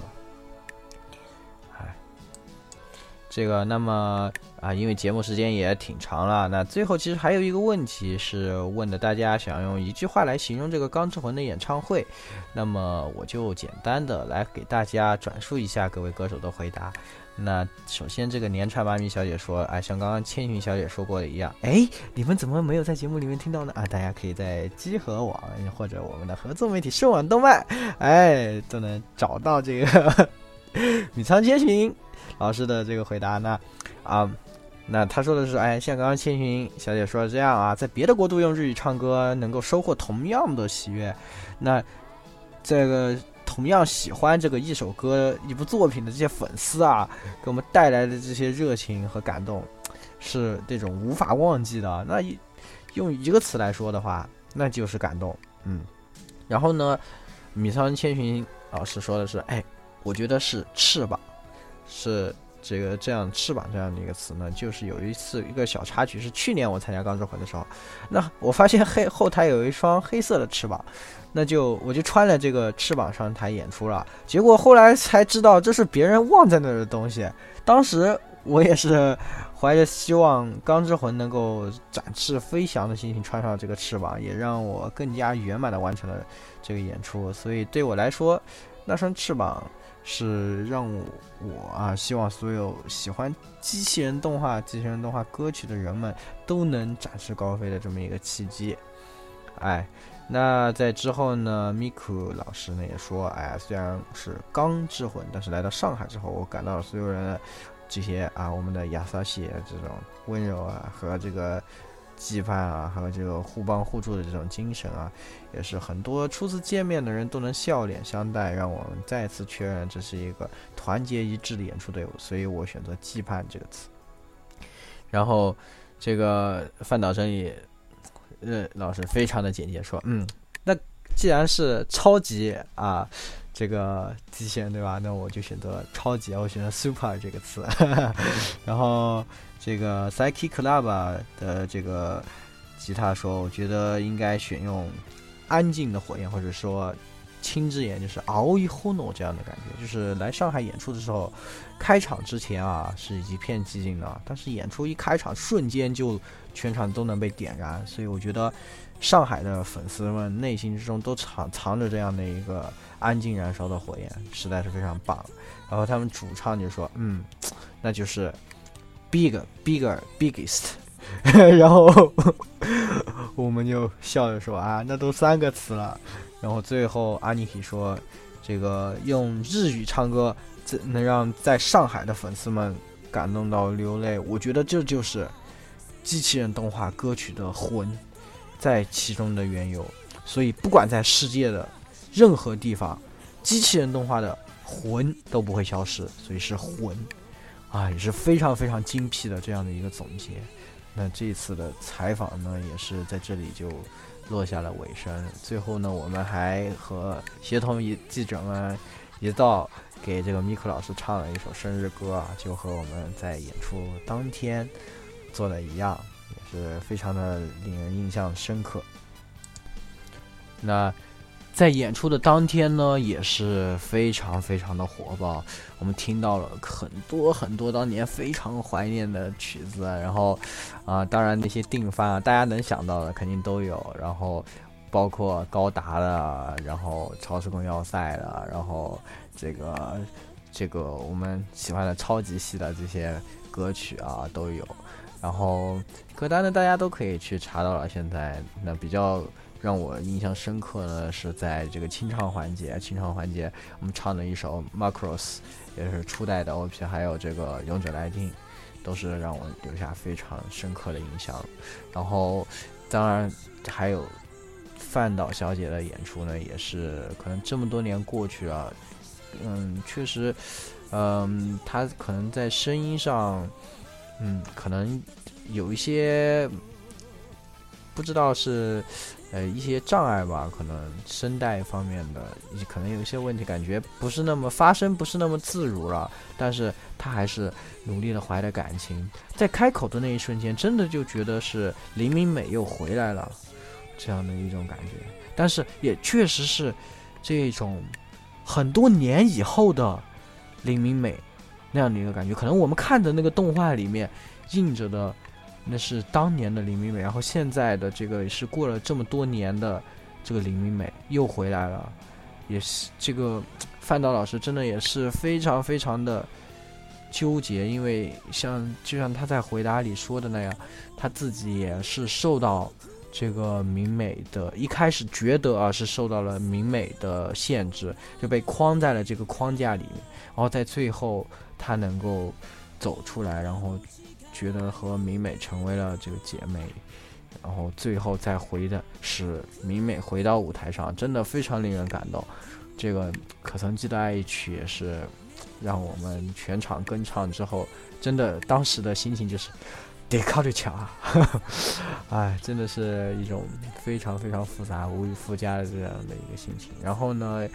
这个，那么啊，因为节目时间也挺长了，那最后其实还有一个问题是问的，大家想用一句话来形容这个《钢之魂》的演唱会，那么我就简单的来给大家转述一下各位歌手的回答。那首先，这个年串妈咪小姐说，啊，像刚刚千寻小姐说过的一样，哎，你们怎么没有在节目里面听到呢？啊，大家可以在集合网或者我们的合作媒体秀网动漫，哎，都能找到这个。米仓千寻老师的这个回答，那啊，那他说的是，哎，像刚刚千寻小姐说的这样啊，在别的国度用日语唱歌，能够收获同样的喜悦。那这个同样喜欢这个一首歌、一部作品的这些粉丝啊，给我们带来的这些热情和感动，是这种无法忘记的。那用一个词来说的话，那就是感动。嗯，然后呢，米仓千寻老师说的是，哎。我觉得是翅膀，是这个这样翅膀这样的一个词呢，就是有一次一个小插曲，是去年我参加《钢之魂》的时候，那我发现黑后台有一双黑色的翅膀，那就我就穿了这个翅膀上台演出了，结果后来才知道这是别人忘在那儿的东西。当时我也是怀着希望《钢之魂》能够展翅飞翔的心情穿上这个翅膀，也让我更加圆满的完成了这个演出，所以对我来说，那双翅膀。是让我啊，希望所有喜欢机器人动画、机器人动画歌曲的人们都能展翅高飞的这么一个契机。哎，那在之后呢，Miku 老师呢也说，哎，虽然是钢之魂，但是来到上海之后，我感到了所有人这些啊，我们的亚萨希这种温柔啊，和这个。羁绊啊，还有这个互帮互助的这种精神啊，也是很多初次见面的人都能笑脸相待，让我们再次确认这是一个团结一致的演出队伍，所以我选择“羁绊”这个词。然后这个范导生也，呃，老师非常的简洁说，嗯，那既然是超级啊，这个极限对吧？那我就选择“超级”，我选择 “super” 这个词。然后。这个 Psyche Club 的这个吉他说：“我觉得应该选用安静的火焰，或者说轻之眼，就是熬一呼 h 这样的感觉。就是来上海演出的时候，开场之前啊是一片寂静的，但是演出一开场，瞬间就全场都能被点燃。所以我觉得上海的粉丝们内心之中都藏藏着这样的一个安静燃烧的火焰，实在是非常棒。然后他们主唱就说：‘嗯，那就是。’” big, bigger, biggest，然后 我们就笑着说啊，那都三个词了。然后最后阿尼奇说，这个用日语唱歌，这能让在上海的粉丝们感动到流泪。我觉得这就是机器人动画歌曲的魂在其中的缘由。所以不管在世界的任何地方，机器人动画的魂都不会消失。所以是魂。啊，也是非常非常精辟的这样的一个总结。那这次的采访呢，也是在这里就落下了尾声。最后呢，我们还和协同一记者们一道给这个米克老师唱了一首生日歌，啊，就和我们在演出当天做的一样，也是非常的令人印象深刻。那。在演出的当天呢，也是非常非常的火爆。我们听到了很多很多当年非常怀念的曲子，然后，啊，当然那些定番，啊，大家能想到的肯定都有。然后，包括高达的，然后《超时空要塞》的，然后这个这个我们喜欢的超级系的这些歌曲啊都有。然后歌单呢，大家都可以去查到了。现在那比较。让我印象深刻呢，是在这个清唱环节，清唱环节我们唱了一首《Macross》，也是初代的 OP，还有这个《勇者来汀》，都是让我留下非常深刻的印象。然后，当然还有范岛小姐的演出呢，也是可能这么多年过去了，嗯，确实，嗯，她可能在声音上，嗯，可能有一些不知道是。呃，一些障碍吧，可能声带方面的，可能有一些问题，感觉不是那么发声，不是那么自如了。但是，他还是努力的怀着感情，在开口的那一瞬间，真的就觉得是林明美又回来了，这样的一种感觉。但是，也确实是这种很多年以后的林明美那样的一个感觉。可能我们看的那个动画里面印着的。那是当年的林明美，然后现在的这个也是过了这么多年的这个林明美又回来了，也是这个范导老师真的也是非常非常的纠结，因为像就像他在回答里说的那样，他自己也是受到这个明美的，一开始觉得啊是受到了明美的限制，就被框在了这个框架里面，然后在最后他能够走出来，然后。觉得和明美成为了这个姐妹，然后最后再回的是明美回到舞台上，真的非常令人感动。这个《可曾记得爱一曲》也是让我们全场跟唱之后，真的当时的心情就是 得靠着抢啊！哎，真的是一种非常非常复杂、无以复加的这样的一个心情。然后呢，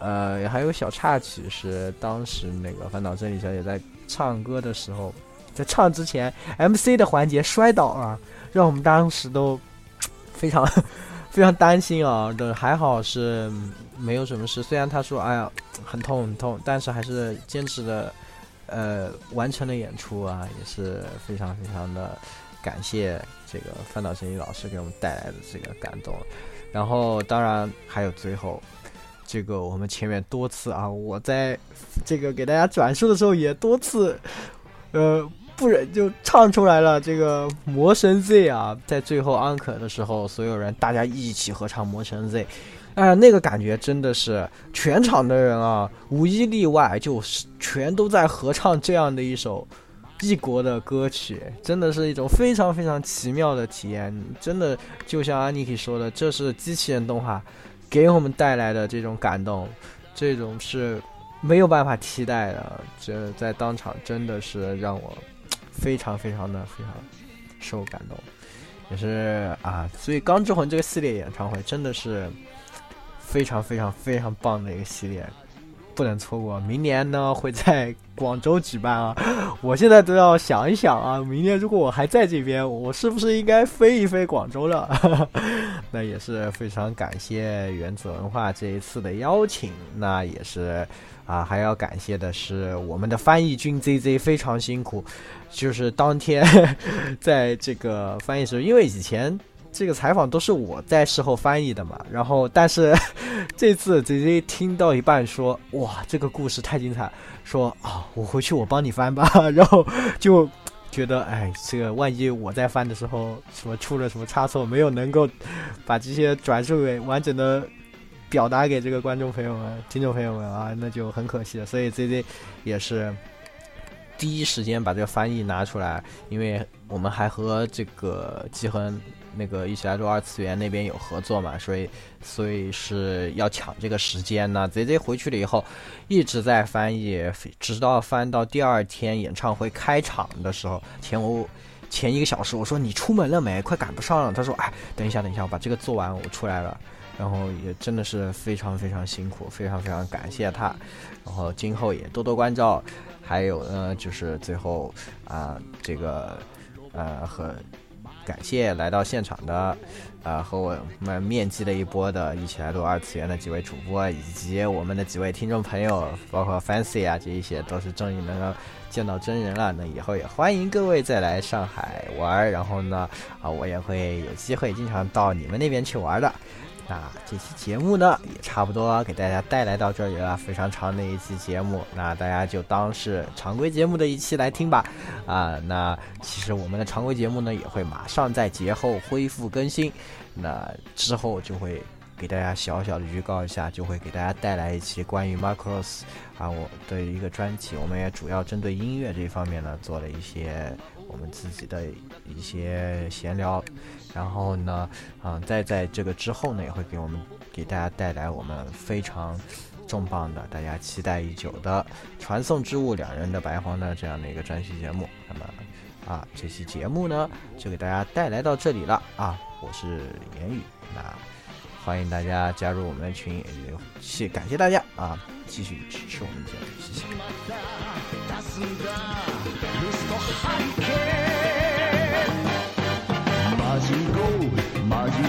呃，还有小插曲是当时那个烦恼真理小姐在唱歌的时候。在唱之前，MC 的环节摔倒了，让我们当时都非常非常担心啊！的还好是没有什么事，虽然他说哎呀很痛很痛，但是还是坚持的呃完成了演出啊，也是非常非常的感谢这个范导声毅老师给我们带来的这个感动。然后当然还有最后这个我们前面多次啊，我在这个给大家转述的时候也多次呃。不忍就唱出来了，这个魔神 Z 啊，在最后安可的时候，所有人大家一起合唱魔神 Z，哎，那个感觉真的是全场的人啊，无一例外，就是全都在合唱这样的一首异国的歌曲，真的是一种非常非常奇妙的体验。真的就像安妮 K 说的，这是机器人动画给我们带来的这种感动，这种是没有办法替代的。这在当场真的是让我。非常非常的非常受感动，也是啊，所以《钢之魂》这个系列演唱会真的是非常非常非常棒的一个系列，不能错过。明年呢会在广州举办啊，我现在都要想一想啊，明年如果我还在这边，我是不是应该飞一飞广州了？那也是非常感谢原子文化这一次的邀请，那也是。啊，还要感谢的是我们的翻译君 Z Z 非常辛苦，就是当天 在这个翻译时候，因为以前这个采访都是我在事后翻译的嘛，然后但是 这次 Z Z 听到一半说：“哇，这个故事太精彩！”说：“啊，我回去我帮你翻吧。”然后就觉得，哎，这个万一我在翻的时候什么出了什么差错，没有能够把这些转述为完整的。表达给这个观众朋友们、听众朋友们啊，那就很可惜了。所以 Z Z 也是第一时间把这个翻译拿出来，因为我们还和这个季恒那个一起来做二次元那边有合作嘛，所以所以是要抢这个时间呢。Z Z 回去了以后一直在翻译，直到翻到第二天演唱会开场的时候，前我前一个小时我说你出门了没？快赶不上了。他说哎，等一下等一下，我把这个做完，我出来了。然后也真的是非常非常辛苦，非常非常感谢他，然后今后也多多关照。还有呢，就是最后啊，这个呃，和感谢来到现场的，啊和我们面基了一波的一起来录二次元的几位主播，以及我们的几位听众朋友，包括 Fancy 啊这一些，都是终于能够见到真人了。那以后也欢迎各位再来上海玩然后呢，啊，我也会有机会经常到你们那边去玩的。那这期节目呢，也差不多给大家带来到这里了，非常长的一期节目。那大家就当是常规节目的一期来听吧。啊，那其实我们的常规节目呢，也会马上在节后恢复更新。那之后就会给大家小小的预告一下，就会给大家带来一期关于 m a r o s 斯啊我的一个专辑。我们也主要针对音乐这方面呢，做了一些我们自己的一些闲聊。然后呢，嗯，再在这个之后呢，也会给我们给大家带来我们非常重磅的、大家期待已久的《传送之物》两人的白皇的这样的一个专题节目。那么，啊，这期节目呢，就给大家带来到这里了。啊，我是言语，那欢迎大家加入我们的群，也谢感谢大家啊，继续支持我们节目，谢谢。Are